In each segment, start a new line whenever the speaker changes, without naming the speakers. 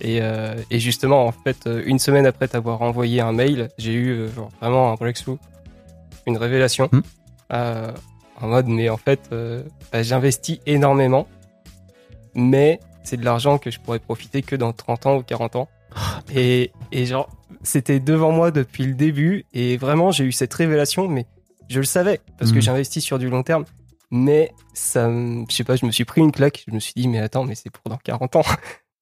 Et, euh, et justement, en fait, euh, une semaine après t'avoir envoyé un mail, j'ai eu euh, genre, vraiment un breakthrough, une révélation.
Hmm.
Euh, en mode, mais en fait, euh, bah, j'investis énormément, mais c'est de l'argent que je pourrais profiter que dans 30 ans ou 40 ans. Et, et genre, c'était devant moi depuis le début, et vraiment, j'ai eu cette révélation, mais je le savais, parce que
Hmm.
j'investis sur du long terme. Mais ça, je sais pas, je me suis pris une claque. Je me suis dit, mais attends, mais c'est pour dans 40 ans.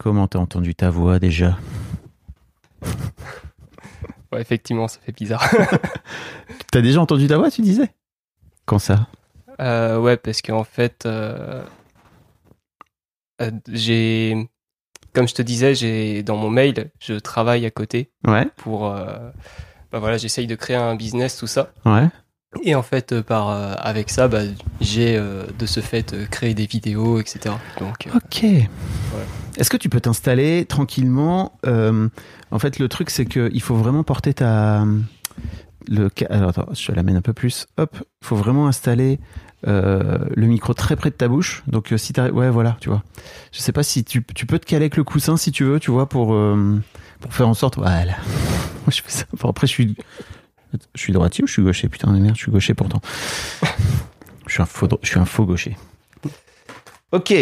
Comment t'as entendu ta voix déjà
Ouais, effectivement, ça fait bizarre.
T'as déjà entendu ta voix, tu disais? Quand ça?
Euh, ouais, parce qu'en fait, euh, euh, j'ai, comme je te disais, j'ai dans mon mail, je travaille à côté
Ouais,
pour, bah voilà, j'essaye de créer un business, tout ça.
ouais.
Et en fait, euh, par euh, avec ça, bah, j'ai euh, de ce fait euh, créé des vidéos, etc. Donc, euh,
Ok. Est-ce que tu peux t'installer tranquillement euh, En fait, le truc, c'est qu'il faut vraiment porter ta. Le, alors, attends, je l'amène un peu plus. Hop, il faut vraiment installer euh, le micro très près de ta bouche. Donc, euh, si t'arrives. Ouais, voilà, tu vois. Je sais pas si tu, tu peux te caler avec le coussin si tu veux, tu vois, pour, euh, pour faire en sorte. Voilà. Moi, je fais ça. Bon, après, je suis. Je suis droitier ou je suis gaucher Putain de merde, je suis gaucher pourtant. je, suis un faux, dro- je suis un faux gaucher. Ok.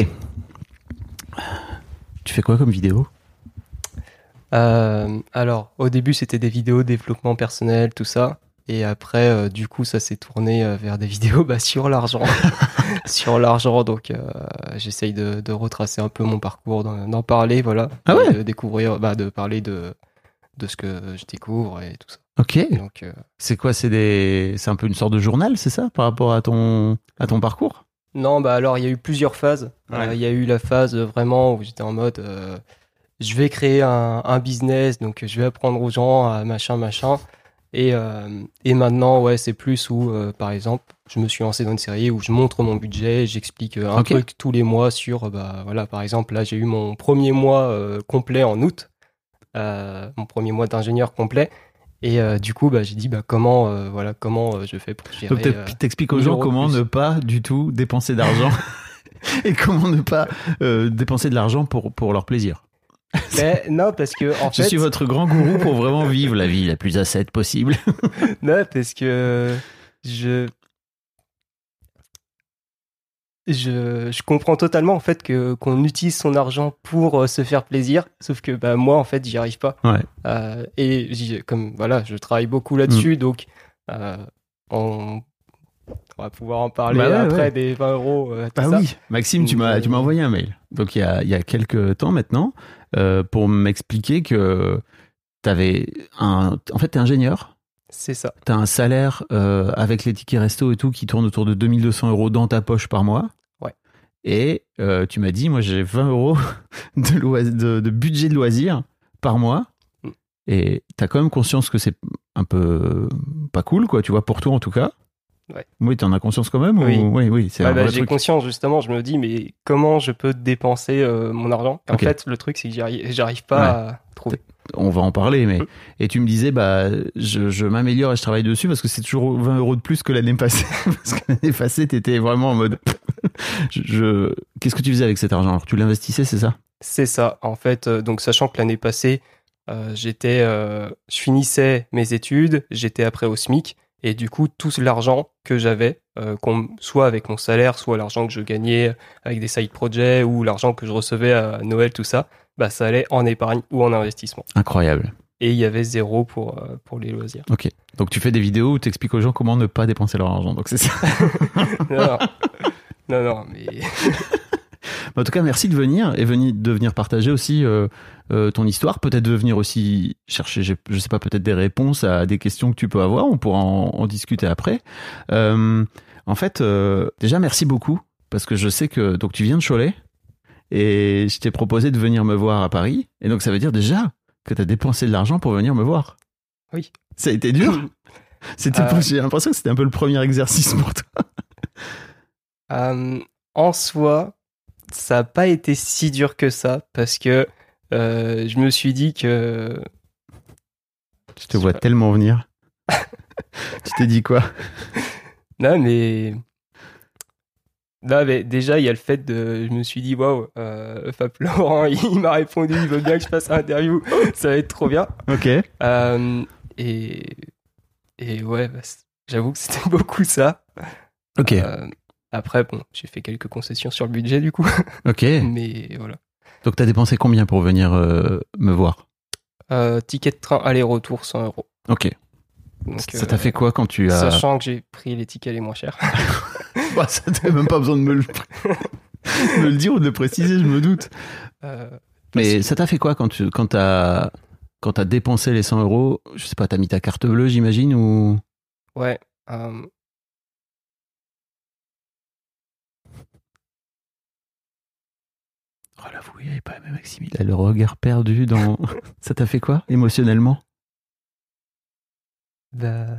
Tu fais quoi comme vidéo?
Euh, alors, au début, c'était des vidéos développement personnel, tout ça. Et après, euh, du coup, ça s'est tourné euh, vers des vidéos bah, sur l'argent. sur l'argent, donc euh, j'essaye de, de retracer un peu mon parcours, d'en parler, voilà.
Ah ouais?
Et de découvrir, bah, de parler de, de ce que je découvre et tout ça.
Ok.
Donc, euh,
C'est quoi C'est des, c'est un peu une sorte de journal, c'est ça, par rapport à ton, à ton parcours?
Non, bah alors il y a eu plusieurs phases.
Ouais.
Euh, Il y a eu la phase euh, vraiment où j'étais en mode euh, je vais créer un, un business, donc je vais apprendre aux gens à machin machin. Et, euh, et maintenant, ouais, c'est plus où, euh, par exemple, je me suis lancé dans une série où je montre mon budget, j'explique un truc tous les mois sur, bah voilà, par exemple, là j'ai eu mon premier mois euh, complet en août, euh, mon premier mois d'ingénieur complet. Et euh, du coup, bah, j'ai dit bah, comment, euh, voilà, comment euh, je fais pour gérer.
Donc,
euh,
t'expliques aux
1000
gens comment ne pas du tout dépenser d'argent et comment ne pas euh, dépenser de l'argent pour, pour leur plaisir.
mais non, parce que en
Je
fait,
suis votre grand gourou pour vraiment vivre la vie la plus ascète possible.
Non, parce que je. Je, je comprends totalement en fait que qu'on utilise son argent pour euh, se faire plaisir, sauf que bah moi en fait j'y arrive pas.
Ouais.
Euh, et comme voilà, je travaille beaucoup là-dessus, donc euh, on, on va pouvoir en parler
Bah ouais,
après
ouais.
des 20 euros. tout
Bah
ça.
oui, Maxime, tu m'as tu m'as envoyé un mail. Donc il y a, il y a quelques temps maintenant pour m'expliquer que t'avais un. En fait, t'es ingénieur.
C'est ça.
T'as un salaire euh, avec les tickets resto et tout qui tourne autour de 2200 euros dans ta poche par mois. Et euh, tu m'as dit, moi j'ai 20 euros de, lois- de, de budget de loisirs par mois.
Mm.
Et t'as quand même conscience que c'est un peu pas cool, quoi, tu vois, pour toi en tout cas.
Ouais.
Oui, t'en as conscience quand même
Oui.
ou... Oui, oui, c'est un
bah,
vrai
j'ai
truc.
conscience justement, je me dis mais comment je peux dépenser euh, mon argent? En fait, le truc c'est que j'arrive pas à trouver.
On va en parler, mais
Mm.
et tu me disais bah je, je m'améliore et je travaille dessus parce que c'est toujours 20 euros de plus que l'année passée parce que l'année passée t'étais vraiment en mode je, je- qu'est-ce que tu faisais avec cet argent? Alors tu l'investissais c'est ça?
C'est ça. En fait, euh, donc sachant que l'année passée, euh, j'étais, euh, je finissais mes études, j'étais après au SMIC, et du coup tout l'argent que j'avais, euh, qu'on- soit avec mon salaire, soit l'argent que je gagnais avec des side projects ou l'argent que je recevais à Noël, tout ça, bah ça allait en épargne ou en investissement.
incroyable.
Et il y avait zéro pour euh, pour les loisirs.
ok. Donc tu fais des vidéos où t'expliques aux gens comment ne pas dépenser leur argent. Donc c'est ça.
Non, non, non, mais
en tout cas merci de venir et de venir partager aussi euh, euh, ton histoire. Peut-être de venir aussi chercher je, je sais pas peut-être des réponses à des questions que tu peux avoir. On pourra en, en discuter après. Euh, en fait déjà merci beaucoup parce que je sais que donc tu viens de Cholet et je t'ai proposé de venir me voir à Paris. Et donc ça veut dire déjà que tu as dépensé de l'argent pour venir me voir.
Oui.
ça a été dur. C'était
Euh.
j'ai l'impression que c'était un peu le premier exercice pour toi.
Euh, en soi, ça n'a pas été si dur que ça parce que euh, je me suis dit que
je te vois tellement venir. Tu t'es dit quoi?
Non mais non mais déjà il y a le fait de je me suis dit waouh euh, Fab Laurent il m'a répondu il veut bien que je fasse un interview. Ça va être trop bien.
Ok.
Euh, et et ouais bah, j'avoue que c'était beaucoup ça.
Ok.
Euh, après bon j'ai fait quelques concessions sur le budget du coup.
Ok.
Mais voilà.
Donc t'as dépensé combien pour venir euh, me voir?
Ticket de train aller-retour 100 euros.
Ok.
Donc,
ça t'a fait quoi quand tu as
Sachant que j'ai pris les tickets les moins chers.
Bah, ça t'avais même pas besoin de me le... me le dire ou de le préciser je me doute
Euh,
Mais ça t'a fait quoi quand tu quand t'as quand t'as dépensé les 100 euros? Je sais pas, t'as mis ta carte bleue, j'imagine, ou?
Ouais. euh,
Oh là, vous voyez pas, il a le regard perdu dans. ça t'a fait quoi émotionnellement?
Bah,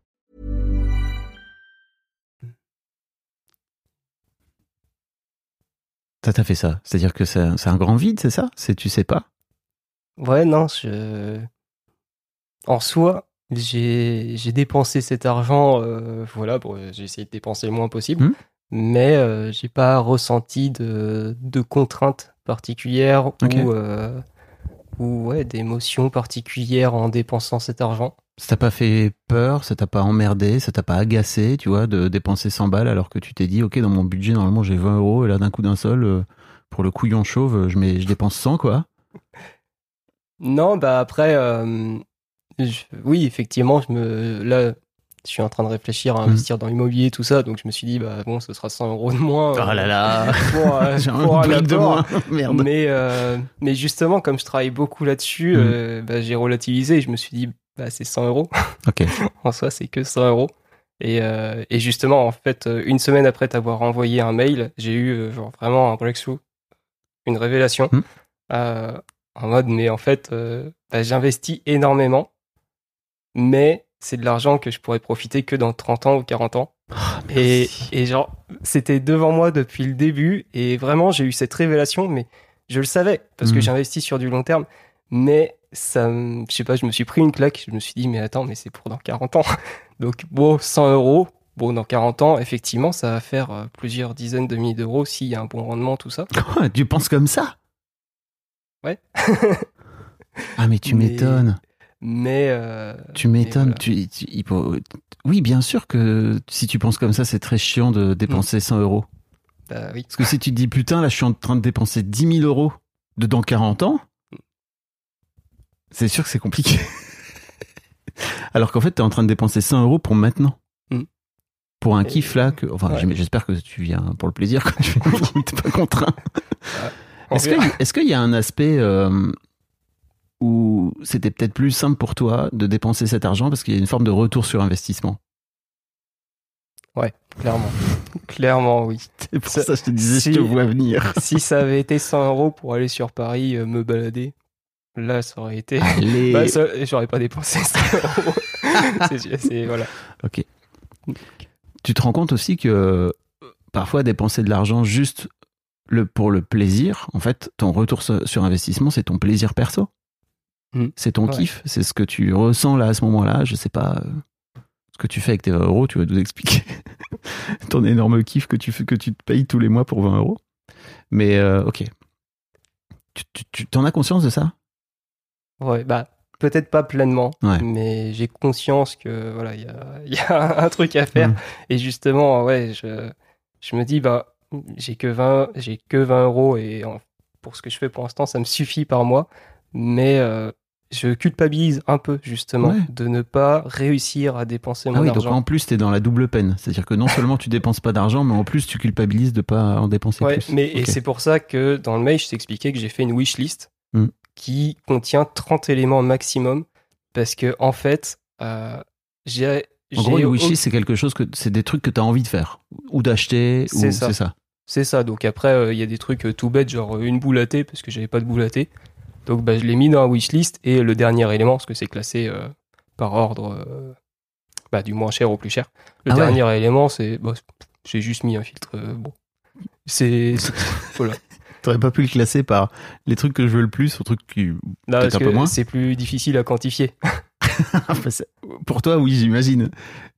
Ça t'a fait ça C'est-à-dire que c'est un grand vide, c'est ça? C'est tu sais pas?
Ouais, non, je... En soi, j'ai dépensé cet argent, euh, voilà, bon, j'ai essayé de dépenser le moins possible,
Hmm?
mais euh, j'ai pas ressenti de, de contraintes particulières ou, euh, ou ouais, d'émotions particulières en dépensant cet argent.
Ça t'a pas fait peur Ça t'a pas emmerdé Ça t'a pas agacé, tu vois, de dépenser 100 balles alors que tu t'es dit, ok, dans mon budget, normalement, j'ai 20 euros et là, d'un coup d'un seul, euh, pour le couillon chauve, je, mets, je dépense 100, quoi.
Non, bah après, euh, je- oui, effectivement, je me, là, je suis en train de réfléchir à
Mhm.
investir dans l'immobilier, tout ça, donc je me suis dit, bah bon, ce sera 100 euros de moins.
Oh là là
Pour, euh,
J'ai
pour
un
un
de moins Merde
Mais, euh, mais justement, comme je travaille beaucoup là-dessus, euh, bah, j'ai relativisé je me suis dit, bah, c'est 100 euros.
Ok.
en soi, c'est que 100 euros. Et, euh, et justement, en fait, euh, une semaine après t'avoir envoyé un mail, j'ai eu euh, genre, vraiment un breakthrough, une révélation, euh, en mode, mais en fait, euh, bah, j'investis énormément, mais c'est de l'argent que je pourrais profiter que dans 30 ans ou 40 ans. et, et genre, c'était devant moi depuis le début. Et vraiment, j'ai eu cette révélation, mais je le savais parce que
Mhm.
j'investis sur du long terme. Mais ça, je sais pas, je me suis pris une claque. Je me suis dit, mais attends, mais c'est pour dans 40 ans. Donc, bon, 100 euros. Bon, dans 40 ans, effectivement, ça va faire euh, plusieurs dizaines de milliers d'euros s'il y a un bon rendement, tout ça.
tu penses comme ça?
Ouais.
ah, mais tu m'étonnes.
Mais. euh,
Tu m'étonnes.
voilà.
Tu, tu- il faut- Oui, bien sûr que si tu penses comme ça, c'est très chiant de dépenser 100 euros.
Bah oui.
Parce que si tu te dis, putain, là, je suis en train de dépenser 10 000 euros de dans 40 ans, c'est sûr que c'est compliqué. Alors qu'en fait, tu es en train de dépenser 100 euros pour maintenant.
Mm.
Pour un
Et-
kiff là, que, enfin,
Ouais.
j'espère que tu viens pour le plaisir, quoi. Tu n'es pas contraint.
On
Est-ce qu'il est-ce qu'il y a un aspect euh, où c'était peut-être plus simple pour toi de dépenser cet argent parce qu'il y a une forme de retour sur investissement?
Clairement. Clairement, oui.
C'est pour
Ça-
ça que je te disais,
si-
je te vois venir.
si ça avait été 100 euros pour aller sur Paris euh, me balader, là, ça aurait été.
Allez.
Bah, ça- j'aurais pas dépensé 100 euros. C'est- c'est- voilà.
Ok. Tu te rends compte aussi que euh, parfois dépenser de l'argent juste le, pour le plaisir, en fait, ton retour sur, investissement, c'est ton plaisir perso.
Mm.
C'est ton
Ouais.
kiff, c'est ce que tu ressens là à ce moment-là. Je sais pas euh, ce que tu fais avec tes 20 euros, tu vas nous expliquer ton énorme kiff que tu, fais, que tu te payes tous les mois pour 20 euros. Mais euh, ok. Tu, tu, tu- t'en as conscience de ça?
Ouais, bah, peut-être pas pleinement,
Ouais.
mais j'ai conscience que, voilà, il y a, il y a un truc à faire.
Mm.
Et justement, ouais, je, je me dis, bah, j'ai que 20, j'ai que 20 euros et pour ce que je fais pour l'instant, ça me suffit par mois. Mais euh, je culpabilise un peu, justement,
Ouais.
de ne pas réussir à dépenser mon
Ah oui, donc
argent.
en plus, t'es dans la double peine. C'est-à-dire que non seulement tu dépenses pas d'argent, mais en plus, tu culpabilises de pas en dépenser
Ouais,
plus.
mais et c'est pour ça que dans le mail, je t'expliquais que j'ai fait une wishlist
Mm.
Qui contient 30 éléments maximum parce que en fait, euh, j'ai
En gros,
au-
wishlist, c'est quelque chose que c'est des trucs que tu as envie de faire ou d'acheter ou
C'est ça.
c'est ça.
C'est. Donc après, euh, il y a des trucs euh, tout bêtes, genre euh, une boule à thé parce que j'avais pas de boule à thé. Donc bah, je l'ai mis dans la wishlist et le dernier élément, parce que c'est classé par ordre bah, du moins cher au plus cher. Le
Ah ouais.
dernier élément, c'est bah, j'ai juste mis un filtre. bon, c'est c'est- voilà.
T'aurais pas pu le classer par les trucs que je veux le plus aux trucs qui.
Non, parce
un peu moins.
que c'est plus difficile à quantifier.
Pour toi, oui, j'imagine.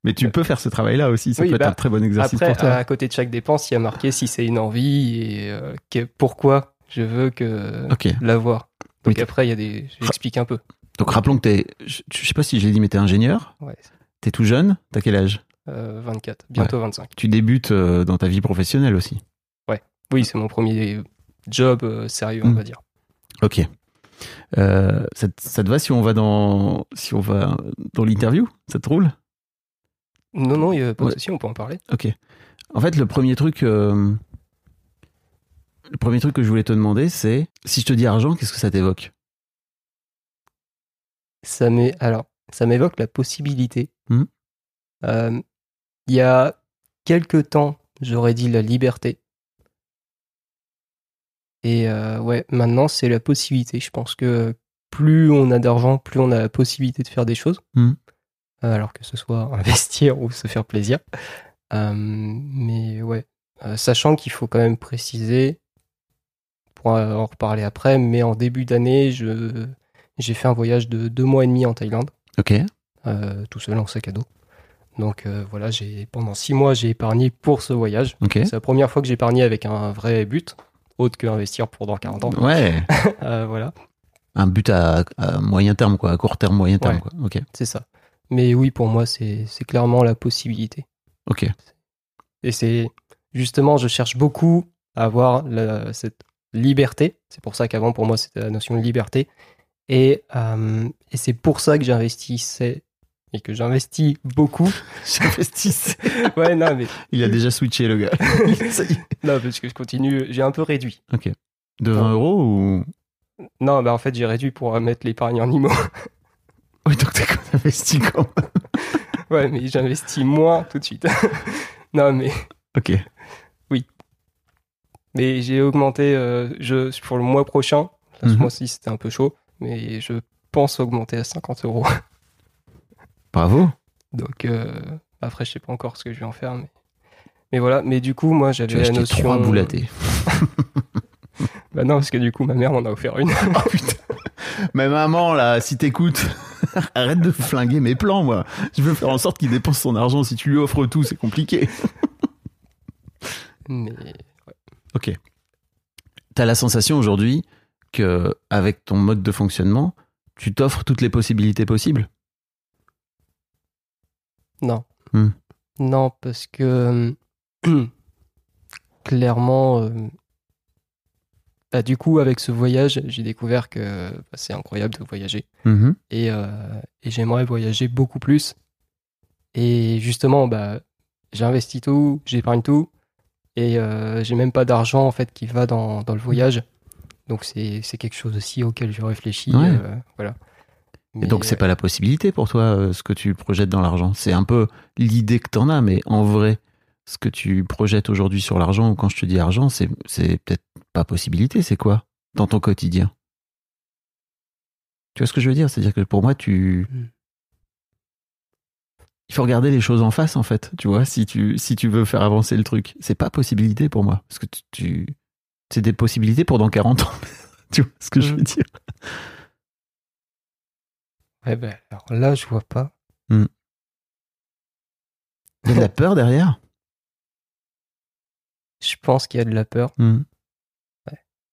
Mais tu peux faire ce travail-là aussi. Ça
Oui,
peut être
bah,
un très bon exercice
Après,
pour toi.
à côté de chaque dépense, il y a marqué si c'est une envie et euh, que- pourquoi je veux que
Ok.
l'avoir. Donc après, il y a des. J'explique un peu.
Donc rappelons que t'es. Je, je sais pas si je l'ai dit, mais t'es ingénieur.
Ouais.
T'es tout jeune. T'as quel âge?
Euh, 24, bientôt 25.
Tu débutes euh, dans ta vie professionnelle aussi.
Oui, c'est mon premier job euh, sérieux, on
Mm.
va dire.
Ok. Euh, ça, te- ça te va si on va dans si on va dans l'interview? Ça te roule?
Non, non, il n'y a pas de
Ouais.
souci, on peut en parler.
Ok. En fait, le premier truc, euh, le premier truc que je voulais te demander, c'est si je te dis argent, qu'est-ce que ça t'évoque?
Ça m'é- alors, ça m'évoque la possibilité.
Mm.
Euh, Il y a quelques temps, j'aurais dit la liberté. Et euh, ouais, maintenant, c'est la possibilité. Je pense que plus on a d'argent, plus on a la possibilité de faire des choses.
Mm.
Euh, alors que ce soit investir ou se faire plaisir. Euh, mais ouais, sachant qu'il faut quand même préciser, pour en reparler après, mais en début d'année, je, j'ai fait un voyage de deux mois et demi en Thaïlande,
Ok.
tout seul en sac à dos. Donc euh, voilà, j'ai pendant six mois, j'ai épargné pour ce voyage.
Ok.
C'est la première fois que j'ai épargné avec un vrai but, autre que investir pour dans 40 ans.
Ouais.
Euh, voilà,
Un but à, à moyen terme, quoi, à court terme, moyen terme,
Ouais.
quoi. Ok.
c'est ça. Mais oui, pour moi, c'est, c'est clairement la possibilité.
Ok.
Et c'est justement, je cherche beaucoup à avoir la- cette liberté. C'est pour ça qu'avant, pour moi, c'était la notion de liberté. Et, euh, et c'est pour ça que j'investissais et que j'investis beaucoup.
J'investisse.
Ouais, non, mais
Il a déjà switché, le gars.
Non, parce que je continue. J'ai un peu réduit.
ok. De 20 euros ou?
Non, bah en fait, j'ai réduit pour euh, mettre l'épargne en IMO.
Oui, donc t'as investi quand même.
ouais, mais j'investis moins tout de suite. non, mais
Ok.
mais j'ai augmenté. euh, je pour le mois prochain. Ce
Mhm.
mois-ci, c'était un peu chaud, mais je pense augmenter à 50 euros.
Bravo.
Donc, euh, Après, je sais pas encore ce que je vais en faire, mais, mais voilà. Mais du coup, moi, j'avais la notion.
trois boules à thé.
Bah non, parce que du coup, ma mère m'en a offert une.
Oh putain. Mais maman, là, si t'écoutes, arrête de flinguer mes plans, moi. Je veux faire en sorte qu'il dépense son argent. Si tu lui offres tout, c'est compliqué.
mais
Ok. T'as la sensation aujourd'hui que, avec ton mode de fonctionnement, tu t'offres toutes les possibilités possibles?
Non.
Hmm.
Non, parce que euh, clairement, euh, bah, du coup, avec ce voyage, j'ai découvert que bah, c'est incroyable de voyager.
Mhm.
et, euh, et j'aimerais voyager beaucoup plus. Et justement, bah, j'ai investi tout, j'épargne tout, et euh, j'ai même pas d'argent en fait qui va dans, dans le voyage. Donc c'est c'est quelque chose aussi auquel je réfléchis.
Ouais.
euh, voilà.
Et donc, c'est pas la possibilité pour toi, euh, ce que tu projettes dans l'argent. C'est un peu l'idée que t'en as, mais en vrai, ce que tu projettes aujourd'hui sur l'argent, ou quand je te dis argent, c'est peut-être pas possibilité, c'est quoi dans ton quotidien? Tu vois ce que je veux dire? C'est-à-dire que pour moi, tu.
Hmm.
Il faut regarder les choses en face, en fait, tu vois, si tu, si tu veux faire avancer le truc. C'est pas possibilité pour moi. Parce que tu. tu- c'est des possibilités pour dans 40 ans. tu vois ce que je veux
Hmm.
dire?
Ouais, bah, alors là, je vois pas.
Il y a de la peur derrière?
Je pense qu'il y a de la peur.
Hmm.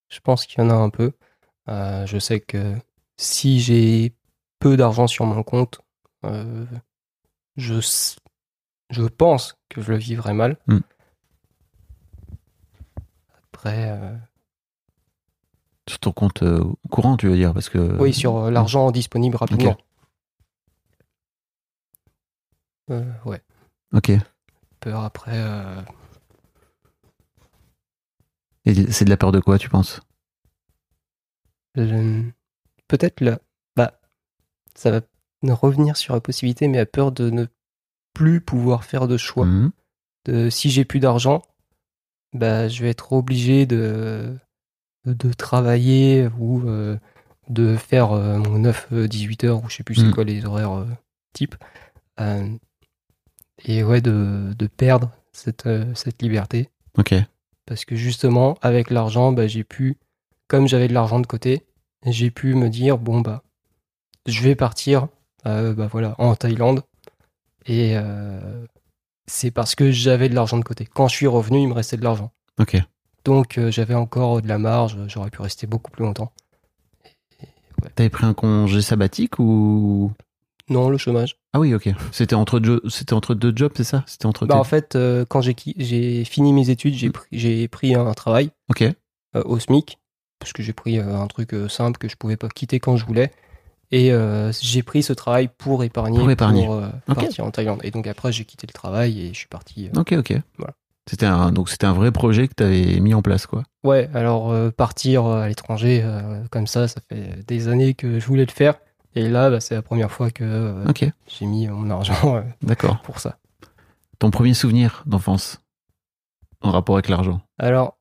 Je pense qu'il y en a un peu. Euh, je sais que si j'ai peu d'argent sur mon compte, euh, je, je pense que je le vivrai mal.
Mm.
Après, euh,
Sur ton compte euh, courant, tu veux dire parce que
oui, sur euh, l'argent disponible rapidement. Euh, ouais,
Ok.
peur après. euh,
Et c'est de la peur de quoi, tu penses?
Le- Peut-être là, bah, ça va revenir sur la possibilité, mais à peur de ne plus pouvoir faire de choix.
Mhm.
de si j'ai plus d'argent, bah, je vais être obligé de, de travailler ou euh, de faire euh, mon 9-18 heures, ou je sais plus c'est
Mm.
quoi les horaires euh, type. Euh, et ouais, de, de perdre cette, euh, cette liberté.
Ok.
Parce que justement, avec l'argent, bah, j'ai pu, comme j'avais de l'argent de côté, j'ai pu me dire, bon, bah, je vais partir euh, bah, voilà, en Thaïlande. Et euh, c'est parce que j'avais de l'argent de côté. Quand je suis revenu, il me restait de l'argent.
Ok.
Donc euh, j'avais encore de la marge, j'aurais pu rester beaucoup plus longtemps.
T'avais pris un congé sabbatique ou?
Non, le chômage.
Ah oui, ok. C'était entre deux, c'était entre deux jobs, c'est ça? C'était entre.
Bah, en fait, euh, quand j'ai fini mes études, j'ai
Mm.
pris, un travail
Ok.
euh, au SMIC, parce que j'ai pris un truc simple que je pouvais pas quitter quand je voulais. Et j'ai pris ce travail pour épargner,
Pour épargner.
partir en Thaïlande. Et donc après, j'ai quitté le travail et je suis parti.
Ok, ok.
Voilà.
C'était un donc c'était un vrai projet que t'avais mis en place, quoi.
Ouais, alors euh, partir euh, à l'étranger euh, comme ça, ça fait des années que je voulais le faire. Et là, bah, c'est la première fois que euh, j'ai mis mon argent
D'accord.
pour ça.
Ton premier souvenir d'enfance en rapport avec l'argent?
Alors,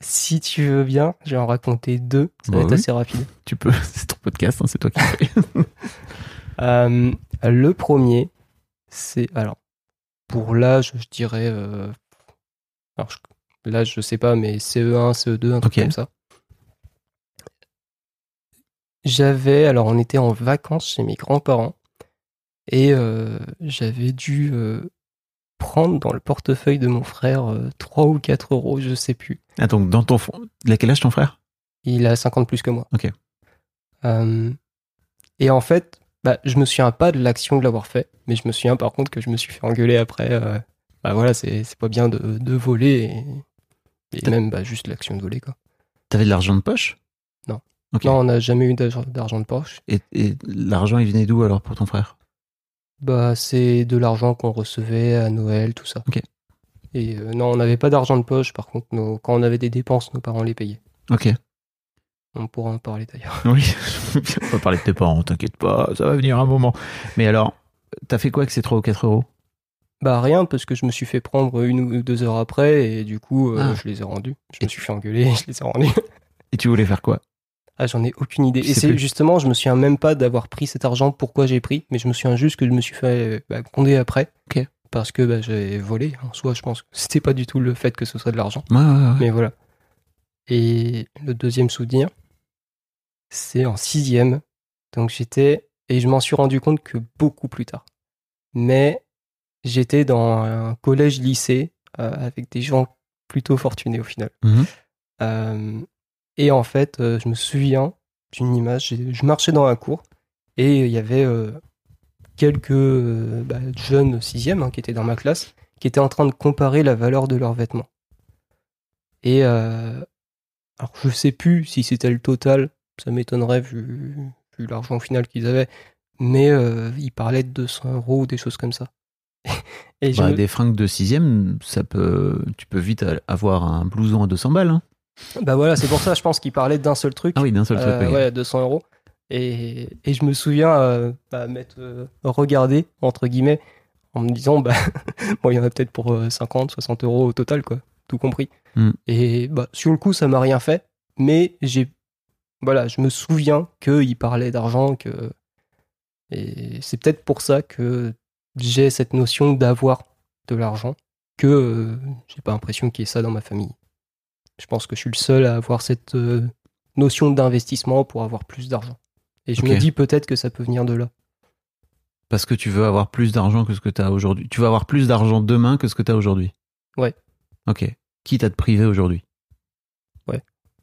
si tu veux bien, je vais en raconter deux. Ça va
Bah
être assez rapide.
Tu peux. C'est ton podcast, hein, c'est toi qui fais.
Le premier, c'est alors pour l'âge, je dirais. Euh, alors je- l'âge, je sais pas, mais CE1, CE2, un truc comme ça. J'avais, alors on était en vacances chez mes grands-parents et euh, j'avais dû euh, prendre dans le portefeuille de mon frère euh, 3 ou 4 euros, je sais plus.
ah donc dans ton fond, il a quel âge ton frère?
Il a 50 plus que moi.
Ok.
Euh, et en fait, bah, je me souviens pas de l'action de l'avoir fait, mais je me souviens par contre que je me suis fait engueuler après. Bah voilà, c'est pas bien de, de voler et, même bah, juste l'action de voler quoi.
T'avais de l'argent de poche?
Non. Non, on n'a jamais eu d'argent d'argent de poche.
Et, et l'argent, il venait d'où alors pour ton frère?
Bah c'est de l'argent qu'on recevait à Noël, tout ça.
Ok.
Et euh, non, on n'avait pas d'argent de poche. Par contre, nos- quand on avait des dépenses, nos parents les payaient.
Ok.
On pourra en parler d'ailleurs.
Oui. On va parler de tes parents, t'inquiète pas, ça va venir un moment. Mais alors, t'as fait quoi avec ces 3 ou 4 euros?
Bah rien, parce que je me suis fait prendre une ou deux heures après et du coup, euh,
Ah.
je les ai rendus. Je me suis fait engueuler je les ai rendus.
Et tu voulais faire quoi?
Ah, j'en ai aucune idée.
Tu
Et c'est justement, je me souviens même pas d'avoir pris cet argent, pourquoi j'ai pris, mais je me souviens juste que je me suis fait bah, gronder après.
Ok.
parce que bah, j'avais volé. En soi, je pense que c'était pas du tout le fait que ce soit de l'argent.
Ouais, ouais, ouais.
Mais voilà. Et le deuxième souvenir, c'est en sixième. Donc j'étais, et je m'en suis rendu compte que beaucoup plus tard. Mais j'étais dans un collège-lycée euh, avec des gens plutôt fortunés au final.
Mhm.
Euh, et en fait, euh, je me souviens d'une image. Je marchais dans un cours et il y avait euh, quelques bah, jeunes sixièmes hein, qui étaient dans ma classe qui étaient en train de comparer la valeur de leurs vêtements. Et euh, alors, je sais plus si c'était le total, ça m'étonnerait vu, vu l'argent final qu'ils avaient, mais euh, ils parlaient de 200 euros ou des choses comme ça. Et
Bah, Des fringues de sixième, ça peut, tu peux vite avoir un blouson à 200 balles. hein.
Bah voilà, c'est pour ça, je pense qu'ils parlaient d'un seul truc.
Ah oui, d'un seul
Euh,
truc. ok.
ouais, 200 euros. Et, et je me souviens euh, bah, m'être euh, regardé, entre guillemets, en me disant, bah, bon, il y en a peut-être pour euh, 50, 60 euros au total, quoi, tout compris.
Hmm.
Et bah, sur le coup, ça m'a rien fait, mais j'ai, voilà, je me souviens qu'il parlait d'argent, que. Et c'est peut-être pour ça que j'ai cette notion d'avoir de l'argent, que euh, j'ai pas l'impression qu'il y ait ça dans ma famille. Je pense que je suis le seul à avoir cette euh, notion d'investissement pour avoir plus d'argent. Et je me dis peut-être que ça peut venir de là.
Parce que tu veux avoir plus d'argent que ce que tu as aujourd'hui. Tu veux avoir plus d'argent demain que ce que tu as aujourd'hui.
Ouais.
Ok. Qui t'a te privé aujourd'hui
Ouais.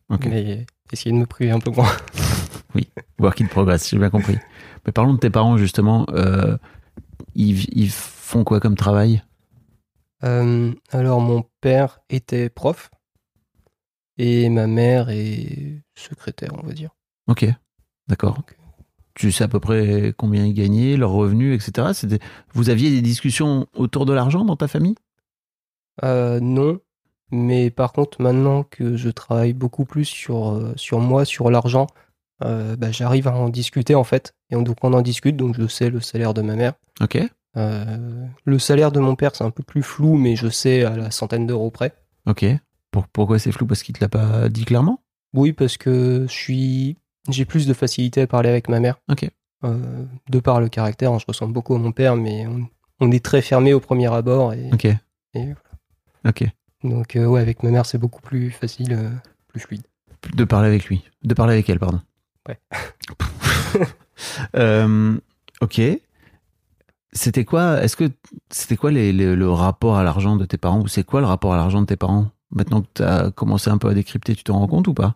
Ok.
Mais essayer de me priver un peu moins.
Voir qu'il progresse, j'ai bien compris. Mais parlons de tes parents justement. Euh, ils, ils font quoi comme travail?
Euh, alors, mon père était prof et ma mère est secrétaire, on va dire.
Ok. D'accord.
Ok.
Tu sais à peu près combien ils gagnaient, leurs revenus, etc. Vous aviez des discussions autour de l'argent dans ta famille?
Euh, non, mais par contre, maintenant que je travaille beaucoup plus sur, euh, sur moi, sur l'argent, euh, bah, j'arrive à en discuter en fait. Et donc, on en discute, donc je sais le salaire de ma mère.
Ok.
Euh, le salaire de mon père, c'est un peu plus flou, mais je sais à la centaine d'euros près.
Ok. Pour- pourquoi c'est flou? Parce qu'il te l'a pas dit clairement?
Oui, parce que je suis, j'ai plus de facilité à parler avec ma mère.
Ok.
Euh, de par le caractère, hein, je ressemble beaucoup à mon père, mais on, on est très fermé au premier abord. Et,
Ok.
et voilà.
Ok.
Donc, ouais, avec ma mère, c'est beaucoup plus facile, plus fluide.
De parler avec lui. De parler avec elle, pardon.
Ouais.
Euh, ok. C'était quoi Est-ce que c'était quoi les- les- le rapport à l'argent de tes parents ou c'est quoi le rapport à l'argent de tes parents? Maintenant que tu as commencé un peu à décrypter, tu te rends compte ou pas?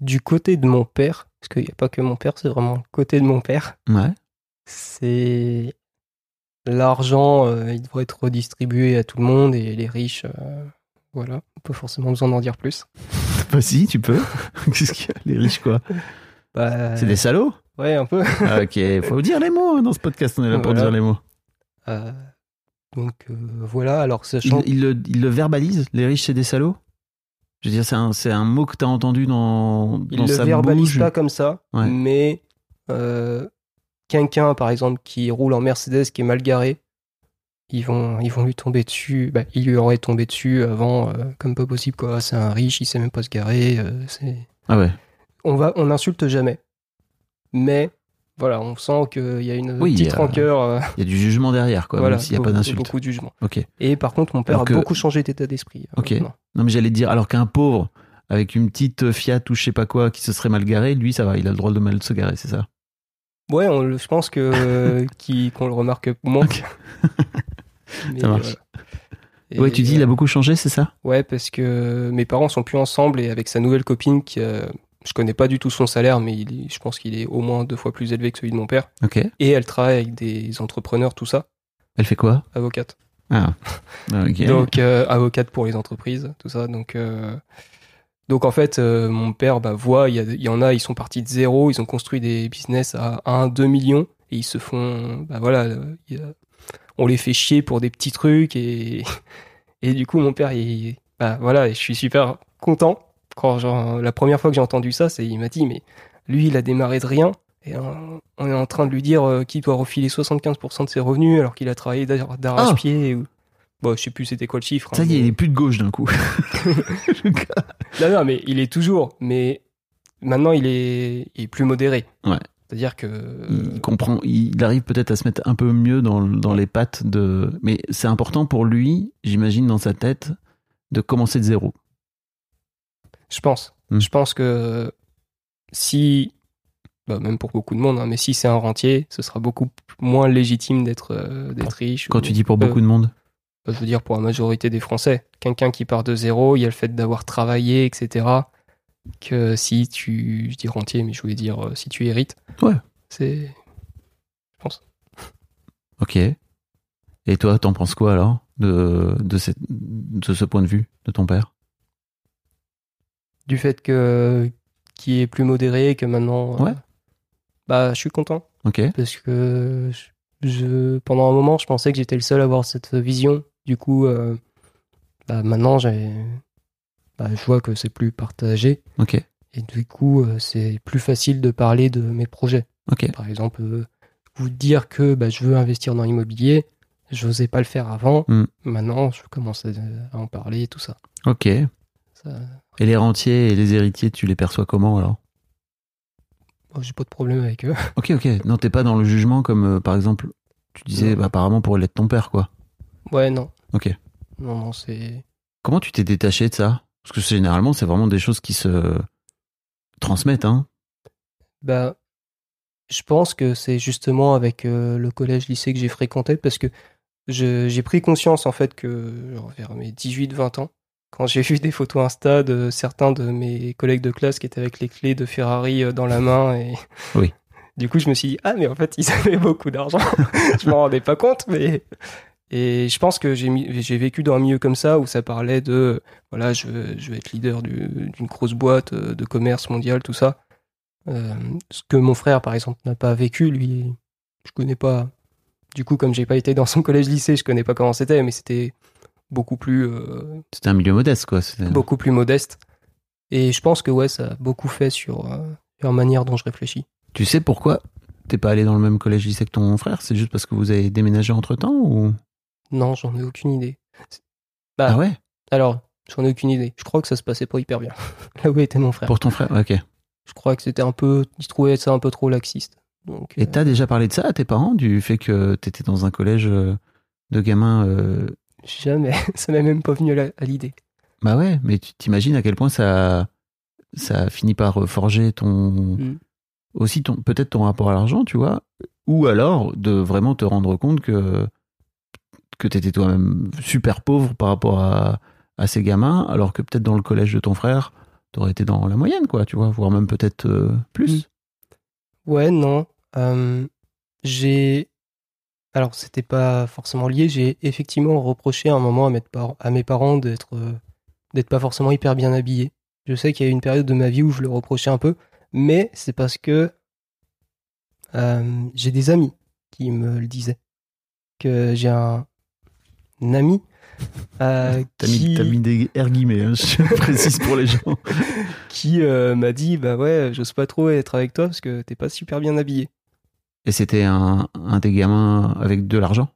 Du côté de mon père, parce qu'il n'y a pas que mon père, c'est vraiment le côté de mon père,
Ouais.
c'est l'argent, euh, il devrait être redistribué à tout le monde et les riches, euh, voilà, pas forcément besoin d'en dire plus.
Bah si, tu peux. Qu'est-ce qu'il y a Les riches quoi
Bah,
C'est des salauds
Ouais, un peu.
Ah, Ok, faut dire les mots hein, dans ce podcast, on est là pour
Voilà.
dire les mots.
Euh, donc euh, voilà, alors sachant
Ils, ils le, ils le verbalisent Les riches, c'est des salauds Je veux dire, c'est un, un mot que tu as entendu dans,
Ils
dans
le
sa
verbalisent
bouche.
pas comme ça,
Ouais.
mais euh, quelqu'un, par exemple, qui roule en Mercedes, qui est mal garé, ils vont, ils vont lui tomber dessus. Bah, ils lui auraient tombé dessus avant, euh, comme pas possible, quoi. C'est un riche, il sait même pas se garer. euh, c'est...
Ah ouais.
On va, on n'insulte jamais, mais voilà, on sent qu'il y a une
Oui,
petite
euh,
rancœur.
Il y a du jugement derrière, quoi,
voilà,
même s'il n'y a pas d'insulte.
Beaucoup de jugement. Et par contre, mon père
Alors
a
que-
beaucoup changé d'état d'esprit.
Ok. Non, mais j'allais dire, alors qu'un pauvre, avec une petite Fiat ou je sais pas quoi, qui se serait mal garé, lui, ça va, il a le droit de mal se garer, c'est ça?
Ouais, on je pense que qui- qu'on le remarque moins. Mais
Ça marche.
Et,
Ouais, tu dis, il a beaucoup changé, c'est ça?
Ouais, parce que mes parents sont plus ensemble et avec sa nouvelle copine, qui, euh, je connais pas du tout son salaire, mais il je pense qu'il est au moins deux fois plus élevé que celui de mon père.
Ok.
Et elle travaille avec des entrepreneurs, tout ça,
Elle fait quoi?
Avocate.
Ah. Ah, ok.
Donc euh, avocate pour les entreprises, tout ça. Donc euh, donc en fait, euh, mon père bah, voit, il y, y en a, ils sont partis de zéro, ils ont construit des business à 1, 2 millions et ils se font, bah voilà, on les fait chier pour des petits trucs et et du coup mon père, il, bah voilà, je suis super content quand genre la première fois que j'ai entendu ça, c'est il m'a dit mais lui il a démarré de rien. Et on est en train de lui dire euh, qu'il doit refiler 75% de ses revenus alors qu'il a travaillé d'ar- d'arrache-pied. ou- Bon, je sais plus c'était quoi le chiffre.
Ça
hein,
y est,
mais-
il est plus de gauche d'un coup.
Non, non, mais il est toujours. Mais maintenant, il est, il est plus modéré.
Ouais.
C'est-à-dire que
Il comprend, il arrive peut-être à se mettre un peu mieux dans, dans les pattes de. Mais c'est important pour lui, j'imagine, dans sa tête, de commencer de zéro.
je pense,
Hmm.
je pense que si, bah, même pour beaucoup de monde, hein, mais si c'est un rentier, ce sera beaucoup moins légitime d'être euh, riche.
Quand
ou-
tu dis pour
euh,
beaucoup de monde.
je veux dire pour la majorité des Français, quelqu'un qui part de zéro, il y a le fait d'avoir travaillé, etc. Que si tu, je dis rentier, mais je voulais dire euh, si tu hérites.
Ouais.
C'est,
Ok. Et toi, t'en penses quoi alors de, de, cette- de ce point de vue de ton père?
Du fait que qui est plus modéré, que maintenant, euh,
Ouais.
bah, je suis content
Ok.
parce que je, je- pendant un moment, je pensais que j'étais le seul à avoir cette vision. Du coup, euh, bah, maintenant, j'ai, bah, je vois que c'est plus partagé
Ok.
et du coup, euh, c'est plus facile de parler de mes projets.
Ok.
Par exemple, euh, vous dire que bah, je veux investir dans l'immobilier, je n'osais pas le faire avant.
Mm.
Maintenant, je commence à, à en parler et tout ça.
Ok. Et les rentiers et les héritiers, tu les perçois comment alors?
Oh, j'ai pas de problème avec eux.
Ok, ok. Non, t'es pas dans le jugement comme euh, par exemple, tu disais bah, apparemment pour l'être ton père, quoi.
Ouais, non.
Ok.
Non, non, c'est.
Comment tu t'es détaché de ça? Parce que généralement, c'est vraiment des choses qui se transmettent, hein.
Bah, je pense que c'est justement avec euh, le collège-lycée que j'ai fréquenté parce que j'ai pris conscience en fait que genre, vers mes 18-20 ans, quand j'ai vu des photos Insta de certains de mes collègues de classe qui étaient avec les clés de Ferrari euh, dans la main et
Oui.
du coup je me suis dit ah mais en fait ils avaient beaucoup d'argent, je m'en rendais pas compte mais et je pense que j'ai vécu dans un milieu comme ça où ça parlait de voilà je je veux être leader du- d'une grosse boîte euh, de commerce mondial tout ça. Euh, ce que mon frère, par exemple, n'a pas vécu, lui, je connais pas. Du coup, comme j'ai pas été dans son collège-lycée, je connais pas comment c'était, mais c'était beaucoup plus, euh,
C'était un milieu modeste, quoi.
Beaucoup plus modeste. Et je pense que ouais, ça a beaucoup fait sur, euh, sur la manière dont je réfléchis.
Tu sais pourquoi t'es pas allé dans le même collège lycée que ton frère? C'est juste parce que vous avez déménagé entre temps ou?
Non, j'en ai aucune idée. Bah,
Ah ouais?
Alors, j'en ai aucune idée. Je crois que ça se passait pas hyper bien. Là où était mon frère.
Pour ton frère Ok.
Je crois que c'était un peu, il trouvait ça un peu trop laxiste. Donc,
Et
euh,
t'as déjà parlé de ça à tes parents, du fait que t'étais dans un collège euh, de gamins euh,
jamais, ça m'est même pas venu à l'idée.
Bah ouais, mais tu t'imagines à quel point ça, ça finit par forger ton.
Mm.
Aussi, ton, peut-être ton rapport à l'argent, tu vois. Ou alors de vraiment te rendre compte que, que t'étais toi-même super pauvre par rapport à, ces gamins, alors que peut-être dans le collège de ton frère, t'aurais été dans la moyenne, quoi, tu vois, voire même peut-être euh, plus.
Ouais, non. Euh, j'ai. Alors, c'était pas forcément lié. J'ai effectivement reproché à un moment à mes, parents d'être euh, d'être pas forcément hyper bien habillés. Je sais qu'il y a eu une période de ma vie où je le reprochais un peu, mais c'est parce que j'ai des amis qui me le disaient. Que j'ai un, un ami euh,
T'as mis,
qui,
t'as mis des R guillemets, hein, je précise pour les gens.
qui euh, m'a dit Bah ouais, j'ose pas trop être avec toi parce que t'es pas super bien habillé.
Et c'était un, un des gamins avec de l'argent?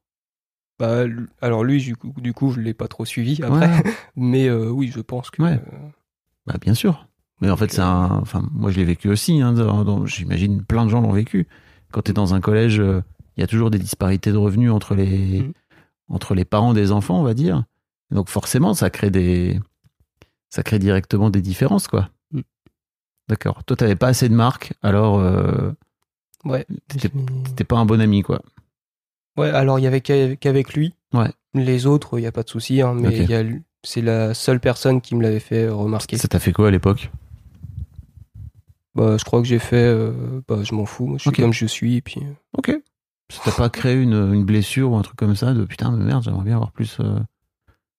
Bah, alors lui, du coup, du coup je l'ai pas trop suivi après.
Ouais.
Mais euh, oui, je pense que.
Ouais.
euh,
Bah bien sûr. Mais en fait, c'est un. Enfin, moi, je l'ai vécu aussi. Hein, J'imagine plein de gens l'ont vécu. Quand tu es dans un collège, il y a toujours des disparités de revenus entre les
Mhm.
Entre les parents des enfants, on va dire. Et donc forcément, ça crée des ça crée directement des différences, quoi.
Mhm.
D'accord. Toi, t'avais pas assez de marques, alors euh,
ouais.
T'étais- pas un bon ami, quoi.
Ouais, alors il y avait qu'avec lui.
Ouais.
Les autres, il y a pas de souci. hein, mais c'est la seule personne qui me l'avait fait remarquer.
Ça t'a fait quoi à l'époque?
Bah, je crois que j'ai fait. euh, bah, je m'en fous. Je suis comme je suis. Et puis. euh,
Ok. Ça t'a pas créé une, une blessure ou un truc comme ça de putain, mais merde, j'aimerais bien avoir plus, euh,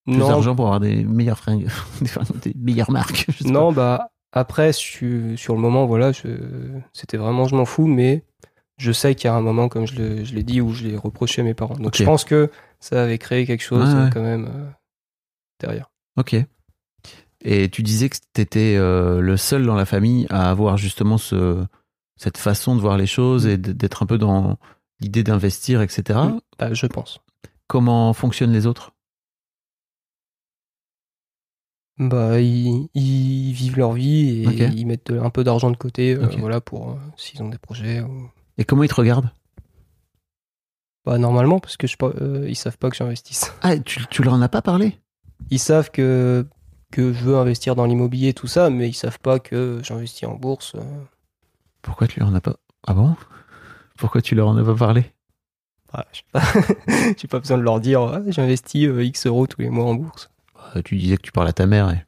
plus d'argent pour avoir des meilleures fringues, des meilleures marques.
non, bah après sur, sur le moment, voilà, c'était vraiment je m'en fous, mais je sais qu'il y a un moment, comme je l'ai dit, où je l'ai reproché à mes parents. Donc je pense que ça avait créé quelque chose euh,
ouais.
quand même euh, derrière.
Ok. Et tu disais que tu étais le seul dans la famille à avoir justement ce, cette façon de voir les choses et d'être un peu dans l'idée d'investir, etc.
Bah, je pense.
Comment fonctionnent les autres?
Bah, ils, ils vivent leur vie et ils mettent un peu d'argent de côté, euh, voilà, pour euh, s'ils ont des projets. Ou...
Et comment ils te regardent?
Bah, normalement, parce que je, euh, ils savent pas que j'investisse.
Ah, tu, tu leur en as pas parlé?
Ils savent que que je veux investir dans l'immobilier, tout ça, mais ils savent pas que j'investis en bourse.
Pourquoi tu leur en as pas? Ah bon? Pourquoi tu leur en as pas parlé?
Ouais, j'ai pas, j'ai pas besoin de leur dire, Ah, j'investis euh, X euros tous les mois en bourse.
Bah, Tu disais que tu parles à ta mère. Et...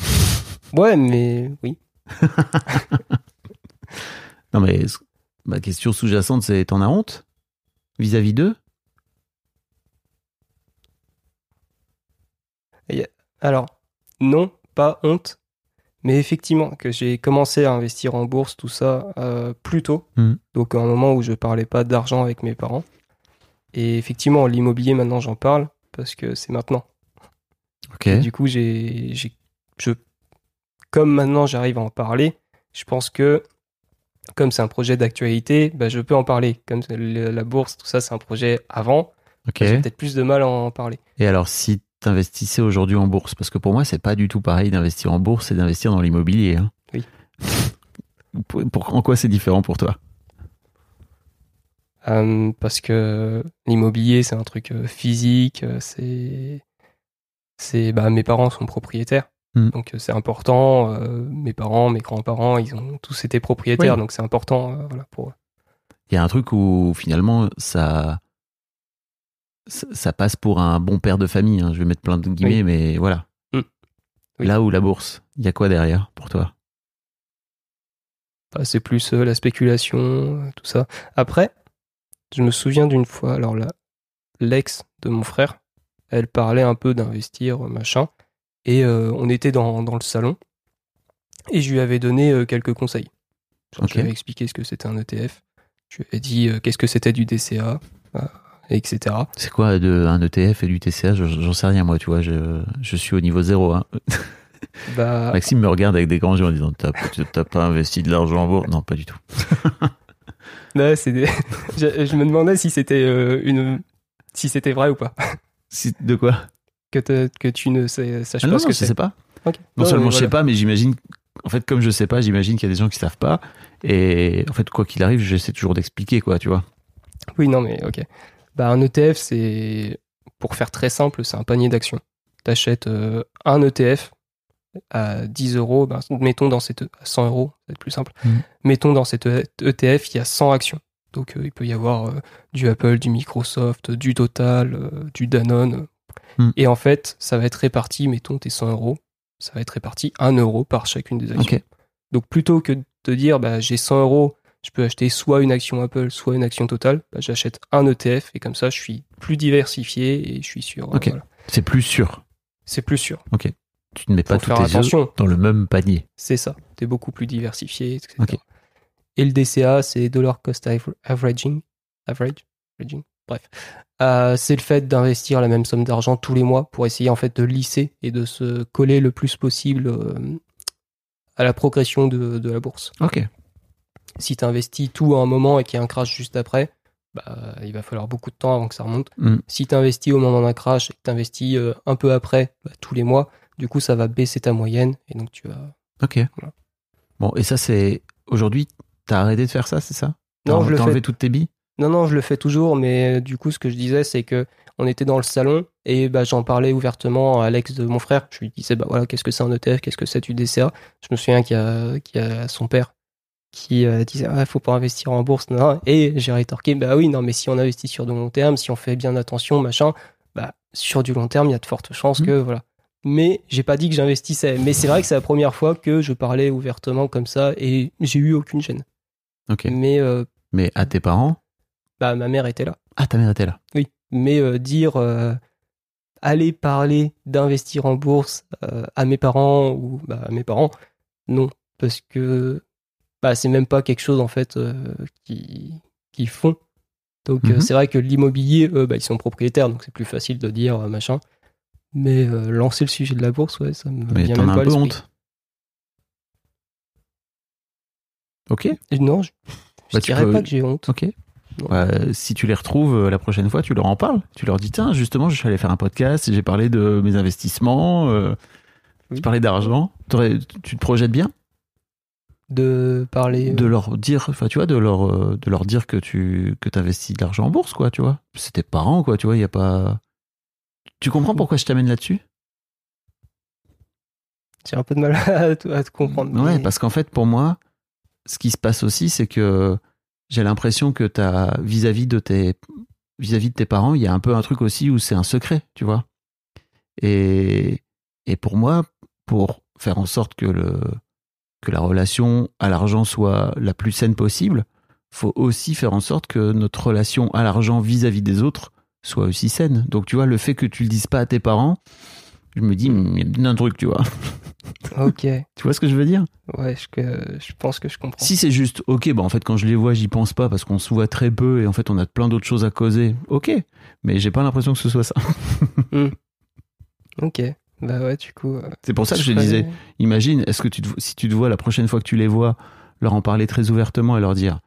Ouais, mais oui.
Non, mais ma question sous-jacente, c'est t'en as honte? Vis-à-vis d'eux?
Alors, non, pas honte, mais effectivement que j'ai commencé à investir en bourse, tout ça, euh, plus tôt.
Mhm.
Donc à un moment où je parlais pas d'argent avec mes parents. Et effectivement, l'immobilier, maintenant, j'en parle parce que c'est maintenant.
Ok.
Et du coup, j'ai, j'ai, je, comme maintenant j'arrive à en parler, je pense que comme c'est un projet d'actualité, bah, je peux en parler. Comme le- la bourse, tout ça, c'est un projet avant,
Ok.
j'ai peut-être plus de mal à en parler.
Et alors, si t'investissais aujourd'hui en bourse, parce que pour moi, c'est pas du tout pareil d'investir en bourse et d'investir dans l'immobilier. hein.
Oui.
Pour- pour- en quoi c'est différent pour toi?
Euh, parce que l'immobilier, c'est un truc euh, physique, euh, c'est. c'est bah, mes parents sont propriétaires.
Mm.
Donc c'est important. euh, mes parents, mes grands-parents, ils ont tous été propriétaires.
Oui.
Donc c'est important euh, voilà, pour eux.
Il y a un truc où finalement ça, ça, passe pour un bon père de famille. hein. Je vais mettre plein de guillemets, mais voilà.
Mm. Oui.
Là où la bourse, il y a quoi derrière pour toi?
Bah, c'est plus euh, la spéculation, euh, tout ça. Après, je me souviens d'une fois, alors là, l'ex de mon frère, elle parlait un peu d'investir, euh, machin, et euh, on était dans, dans le salon, et je lui avais donné euh, quelques conseils. Genre. Je lui avais expliqué ce que c'était un ETF, je lui avais dit qu'est-ce que c'était du DCA, euh, etc.
C'est quoi de, un ETF et du TCA Je- J'en sais rien moi, tu vois. Je, je suis au niveau zéro. hein.
Bah,
Maxime me regarde avec des grands yeux en disant T'as pas investi de l'argent en bourse? Non, pas du tout.
des- je, je me demandais si c'était euh, une... si c'était vrai ou pas.
Si- de quoi?
Que, que tu ne sais, saches
Ah
pas
non,
ce
non,
que
je sais pas. Non seulement
mais
je sais
voilà.
pas, mais j'imagine. En fait, comme je sais pas, j'imagine qu'il y a des gens qui savent pas. Et en fait, quoi qu'il arrive, j'essaie toujours d'expliquer, quoi, tu vois.
Oui, non, mais ok. Bah, un ETF, c'est, pour faire très simple, c'est un panier d'actions. T'achètes euh, un ETF à 10 euros, ben, mettons dans cette, à 100 euros, ça va être plus simple.
Mhm.
Mettons dans cet ETF, il y a 100 actions. Donc, euh, il peut y avoir euh, du Apple, du Microsoft, du Total, du Danone.
Mhm.
Et en fait, ça va être réparti, mettons tes 100 euros, ça va être réparti 1 euro par chacune des actions. Donc plutôt que de dire bah, j'ai 100 euros, je peux acheter soit une action Apple, soit une action Total, bah, j'achète un ETF et comme ça je suis plus diversifié et je suis sûr. euh,
Ok.
voilà.
C'est plus sûr.
C'est plus sûr.
Tu ne mets pas tous tes œufs dans le même panier.
C'est ça. T'es beaucoup plus diversifié, etc.
Ok.
Et le DCA, c'est Dollar Cost Aver- Averaging. Average? Averaging? Bref. Euh, c'est le fait d'investir la même somme d'argent tous les mois pour essayer en fait de lisser et de se coller le plus possible euh, à la progression de, de la bourse.
Ok.
Si tu investis tout à un moment et qu'il y a un crash juste après, bah, il va falloir beaucoup de temps avant que ça remonte.
Mm.
Si tu investis au moment d'un crash et que tu investis un peu après, bah, tous les mois, du coup, ça va baisser ta moyenne et donc tu vas.
Ok.
Voilà.
Bon, et ça, c'est. Aujourd'hui, t'as arrêté de faire ça, c'est ça?
Non, je le fais.
enlevé toutes tes billes?
Non, non, je le fais toujours, mais euh, du coup, ce que je disais, c'est que on était dans le salon et bah, j'en parlais ouvertement à Alex de mon frère. Je lui disais, bah voilà, qu'est-ce que c'est un ETF, qu'est-ce que c'est? Du DCA. Je me souviens qu'il y y a son père qui euh, disait, ah, faut pas investir en bourse, non. Et j'ai rétorqué, bah oui, non, mais si on investit sur du long terme, si on fait bien attention, machin, bah sur du long terme, il y a de fortes chances
Mhm.
que, voilà. Mais j'ai pas dit que j'investissais. Mais c'est vrai que c'est la première fois que je parlais ouvertement comme ça et j'ai eu aucune gêne.
Ok.
Mais euh,
Mais à tes parents?
bah, ma mère était là.
Ah, ta mère était là.
Oui, mais euh, dire euh, aller parler d'investir en bourse à mes parents ou bah, à mes parents, non, parce que bah, c'est même pas quelque chose en fait euh, qui qu'ils font. Donc euh,
Mhm.
c'est vrai que l'immobilier, eux, bah, ils sont propriétaires, donc c'est plus facile de dire euh, machin. Mais lancer le sujet de la bourse, ouais, ça me
Mais
vient
t'en
même
as
pas
un peu honte? Ok.
Non, je, je
Bah,
dirais
peux-
pas que j'ai honte.
Ok. Ouais, si tu les retrouves euh, la prochaine fois, tu leur en parles. Tu leur dis tiens, justement, je suis allé faire un podcast, j'ai parlé de mes investissements. euh, Tu parlais d'argent. Tu te projettes bien?
De parler.
de leur dire, enfin tu vois, de leur, euh, de leur dire que tu que investis de l'argent en bourse, quoi, tu vois. C'est tes parents, quoi, tu vois, il y a pas. Tu comprends pourquoi je t'amène là-dessus?
J'ai un peu de mal à, te- à te comprendre.
Ouais,
mais-
parce qu'en fait, pour moi, ce qui se passe aussi, c'est que j'ai l'impression que t'as vis-à-vis de tes vis-à-vis de tes parents, il y a un peu un truc aussi où c'est un secret, tu vois. Et et pour moi, pour faire en sorte que le que la relation à l'argent soit la plus saine possible, faut aussi faire en sorte que notre relation à l'argent vis-à-vis des autres soit aussi saine. Donc tu vois, le fait que tu le dises pas à tes parents, je me dis, il y a bien un truc, tu vois.
Ok.
Tu vois ce que je veux dire?
Ouais, je, pense que je comprends.
Si c'est juste, ok, bah en fait quand je les vois, j'y pense pas parce qu'on se voit très peu et en fait on a plein d'autres choses à causer. Ok, mais j'ai pas l'impression que ce soit ça.
Ok. Bah ouais, du coup. euh,
C'est pour ça que je te disais, imagine, est-ce que tu te- si tu te vois la prochaine fois que tu les vois, leur en parler très ouvertement et leur dire,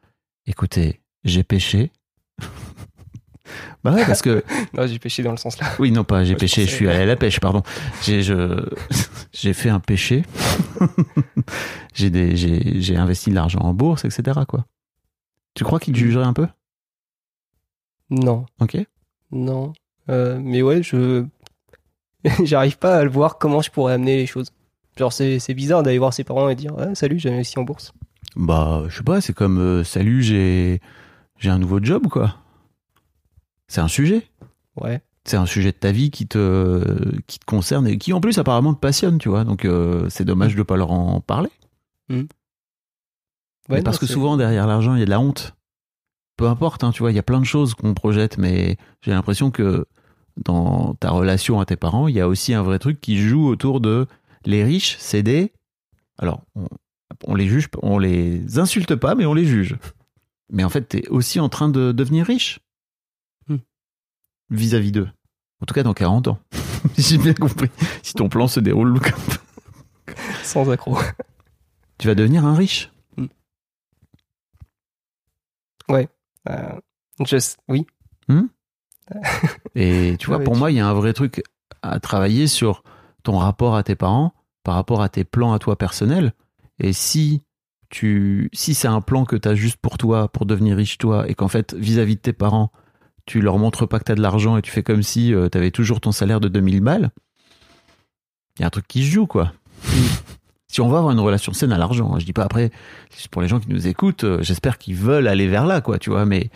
écoutez, j'ai péché. bah ouais, parce que
Non, j'ai pêché dans le sens là.
oui, non pas j'ai péché, je suis allé à la pêche, pardon. J'ai je j'ai fait un péché. j'ai des j'ai j'ai investi de l'argent en bourse, etc. Quoi. Tu crois qu'ils te jugeraient un peu?
Non.
Ok.
Non. Euh, mais ouais, je. J'arrive pas à le voir comment je pourrais amener les choses. Genre, c'est bizarre d'aller voir ses parents et dire Ah, Salut, j'ai investi en bourse.
Bah, je sais pas, c'est comme euh, salut, j'ai un nouveau job quoi. C'est un sujet.
Ouais.
C'est un sujet de ta vie qui te qui te concerne et qui en plus apparemment te passionne, tu vois. Donc euh, c'est dommage de pas leur en parler.
Ouais,
Mais parce
non,
que souvent derrière l'argent, il y a de la honte. Peu importe, hein, tu vois, il y a plein de choses qu'on projette, mais j'ai l'impression que dans ta relation à tes parents, il y a aussi un vrai truc qui joue autour de les riches, c'est des. Alors, on, on les juge, on les insulte pas, mais on les juge. Mais en fait, t'es aussi en train de devenir riche
Hmm.
vis-à-vis d'eux. En tout cas, dans 40 ans. j'ai bien compris. Si ton plan se déroule comme
Sans accro.
tu vas devenir un riche.
Euh, je... Oui.
Et tu vois, pour moi, il y a un vrai truc à travailler sur ton rapport à tes parents par rapport à tes plans à toi personnels. Et si tu, si c'est un plan que tu as juste pour toi, pour devenir riche toi, et qu'en fait, vis-à-vis de tes parents, tu leur montres pas que tu as de l'argent et tu fais comme si tu avais toujours ton salaire de 2000 balles, il y a un truc qui se joue, quoi. si on va avoir une relation saine à l'argent, hein, je dis pas après, c'est pour les gens qui nous écoutent, euh, j'espère qu'ils veulent aller vers là, quoi, tu vois, mais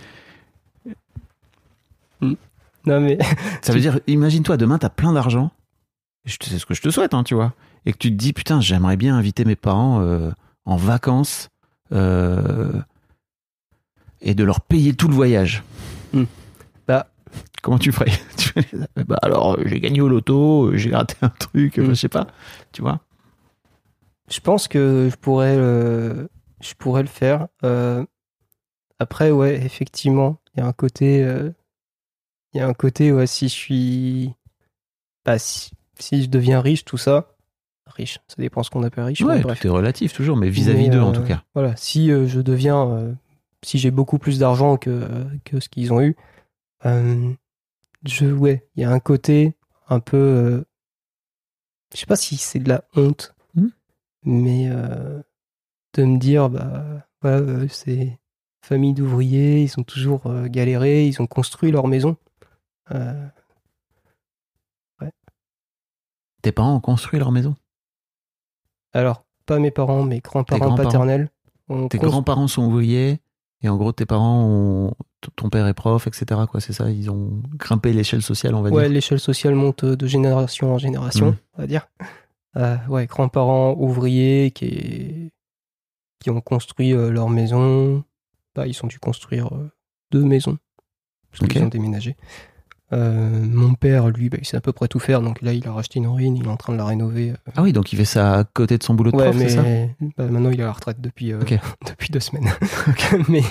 Non, mais.
Ça veut dire, imagine-toi, demain, t'as plein d'argent. C'est ce que je te souhaite, hein, tu vois. Et que tu te dis, putain, j'aimerais bien inviter mes parents euh, en vacances euh, et de leur payer tout le voyage.
Hmm. Bah.
Comment tu ferais? Bah alors, euh, j'ai gagné au loto, j'ai raté un truc,
Hmm.
je sais pas. Tu vois
Je pense que je pourrais le, je pourrais le faire. Euh, après, ouais, effectivement, il y a un côté, euh, il y a un côté, ouais, si je suis, bah, si, si je deviens riche, tout ça, riche, ça dépend ce qu'on appelle riche.
Ouais,
bref.
tout est relatif toujours, mais vis-à-vis d'eux en
euh,
tout cas.
Voilà, si euh, je deviens, euh, si j'ai beaucoup plus d'argent que, que ce qu'ils ont eu, je, ouais, il y a un côté un peu, je sais pas si c'est de la honte,
Hmm.
mais de me dire, bah, voilà, c'est famille d'ouvriers, ils ont toujours galéré, ils ont construit leur maison. Euh,
Tes parents ont construit leur maison?
alors, pas mes parents, mes grands-parents
grands-parents?
paternels. ont
Tes
constru-
grands-parents sont ouvriers et en gros tes parents ont ton père est prof etc quoi c'est ça? Ils ont grimpé l'échelle sociale on va
Ouais,
dire?
l'échelle sociale monte de génération en génération,
Mhm.
on va dire. Euh, ouais, grands-parents ouvriers qui, qui ont construit euh, leur maison. Bah, ils ont dû construire euh, deux maisons. Parce qu'ils ont déménagé. Euh, mon père, lui, bah, il sait à peu près tout faire. Donc là, il a racheté une ruine, il est en train de la rénover. euh.
ah oui donc il fait ça à côté de son boulot de
Ouais,
prof c'est ça?
bah, maintenant, il est à la retraite depuis, euh, depuis deux semaines. mais,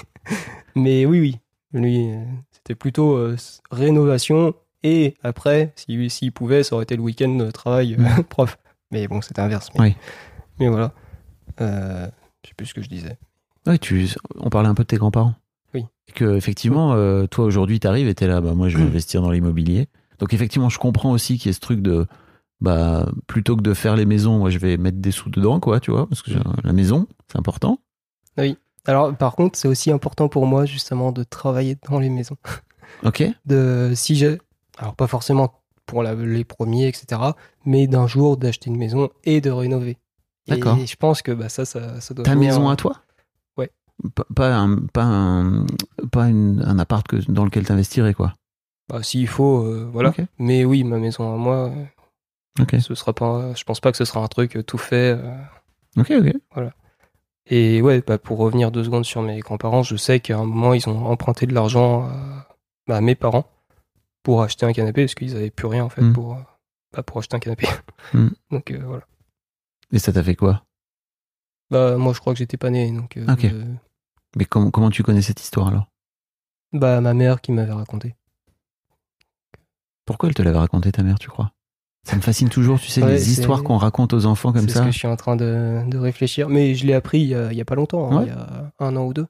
mais oui, oui. Lui, c'était plutôt euh, rénovation. Et après, s'il s'il pouvait, ça aurait été le week-end de travail prof. Mais bon, c'était inverse. Mais,
Oui.
mais voilà. Je sais plus ce que je disais.
Ouais, tu on parlait un peu de tes grands-parents
Oui.
et que effectivement euh, toi aujourd'hui t'arrives et t'es là bah moi je vais investir dans l'immobilier donc effectivement je comprends aussi qu'il y ait ce truc de bah, plutôt que de faire les maisons, moi, je vais mettre des sous dedans, quoi, tu vois, parce que j'ai- la maison, c'est important.
Alors, par contre, c'est aussi important pour moi, justement, de travailler dans les maisons.
Ok.
De, si j'ai, alors pas forcément pour la- les premiers, etc., mais d'un jour d'acheter une maison et de rénover.
D'accord.
Et je pense que bah, ça, ça, ça doit
Ta
venir-
maison à toi? Pas, pas un, pas un, pas une- un appart que, dans lequel t'investirais, quoi.
Bah, s'il faut, euh, voilà. Mais oui, ma maison à moi, euh, ce sera pas, je pense pas que ce sera un truc euh, tout fait.
Ok, ok.
Et ouais, bah, pour revenir deux secondes sur mes grands-parents, je sais qu'à un moment, ils ont emprunté de l'argent à, bah, à mes parents pour acheter un canapé, parce qu'ils avaient plus rien, en fait,
Mm.
pour, bah, pour acheter un canapé.
Mm.
Donc, euh, voilà.
Et ça t'a fait quoi?
Bah, moi, je crois que j'étais pas né, donc. euh, euh,
Mais comment, comment tu connais cette histoire, alors?
Bah, ma mère qui m'avait raconté.
Pourquoi elle te l'avait raconté, ta mère, tu crois? Ça me fascine toujours, tu sais,
Ouais,
les histoires qu'on raconte aux enfants comme
C'est ce
ça.
que je suis en train de, de réfléchir. Mais je l'ai appris il y, a, il y a pas longtemps, hein, il y a un an ou deux.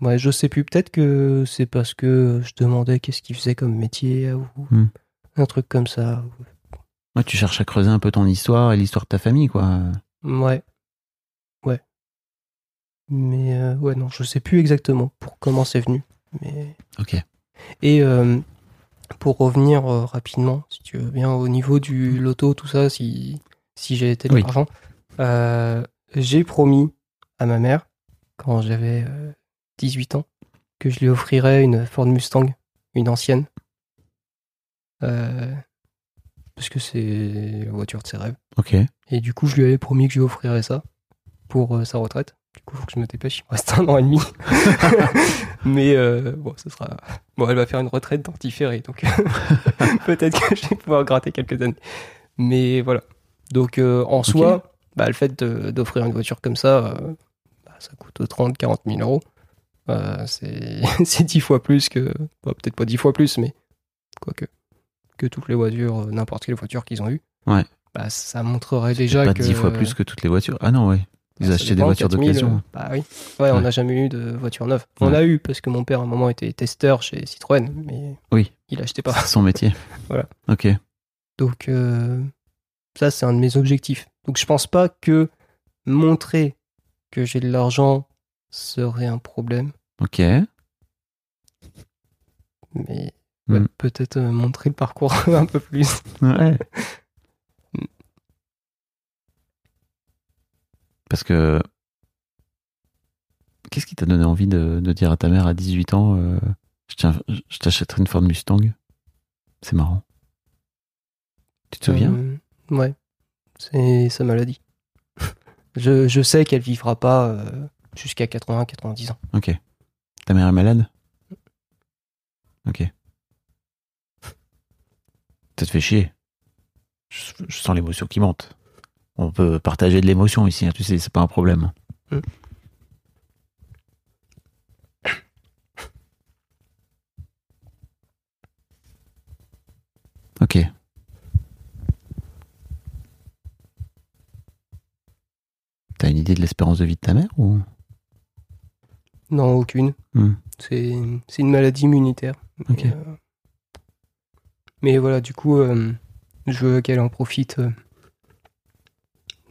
Ouais, je sais plus. Peut-être que c'est parce que je demandais qu'est-ce qu'il faisait comme métier ou
Hmm.
un truc comme ça.
Ouais, tu cherches à creuser un peu ton histoire et l'histoire de ta famille, quoi.
Ouais. Mais euh, ouais, non, je sais plus exactement pour comment c'est venu. Mais...
Ok.
Et euh, pour revenir euh, rapidement, si tu veux bien, au niveau du loto, tout ça, si, si j'ai été de
Oui.
l'argent, euh, j'ai promis à ma mère, quand j'avais euh, 18 ans, que je lui offrirais une Ford Mustang, une ancienne. Parce que c'est la voiture de ses rêves.
Ok.
Et du coup, je lui avais promis que je lui offrirais ça pour sa retraite. Du coup, faut que je me dépêche. Il me reste un an et demi. Mais euh, bon, ce sera. Bon, elle va faire une retraite dans différé, donc peut-être que je vais pouvoir gratter quelques années. Mais voilà. Donc, euh, en soi, bah, le fait d'offrir une voiture comme ça, euh, bah, ça coûte 30, 40 000 euros. C'est c'est 10 fois plus que. bah, Peut-être pas 10 fois plus, mais quoique. Que toutes les voitures, n'importe quelle voiture qu'ils ont eue.
Ouais.
Bah, ça montrerait déjà
pas
que.
dix fois plus que toutes les voitures. Ah non, ouais. Ils
ça
achetaient des voitures
4000,
d'occasion.
euh, Bah oui. Ouais, on n'a jamais eu de voiture neuve. On a eu parce que mon père à un moment était testeur chez Citroën, mais
Oui.
il achetait pas.
C'est son métier.
Voilà.
Ok.
Donc euh, ça c'est un de mes objectifs. Donc je pense pas que montrer que j'ai de l'argent serait un problème,
Ok.
mais ouais,
Mm.
peut-être euh, montrer le parcours un peu plus.
Ouais. Parce que. Qu'est-ce qui t'a donné envie de, de dire à ta mère à 18 ans euh, je, t'achèterai une Ford Mustang? C'est marrant. Tu te souviens?
Euh, Ouais, c'est sa maladie. je, je sais qu'elle vivra pas euh, jusqu'à 80-90 ans.
Ok. Ta mère est malade? Ok. Ça te fait chier. Je, je sens l'émotion qui monte. On peut partager de l'émotion ici, hein, tu sais, c'est pas un problème. Ok. T'as une idée de l'espérance de vie de ta mère ou?
Non, aucune.
Hmm.
C'est une maladie immunitaire. Mais, euh, mais voilà, du coup, euh, je veux qu'elle en profite. euh,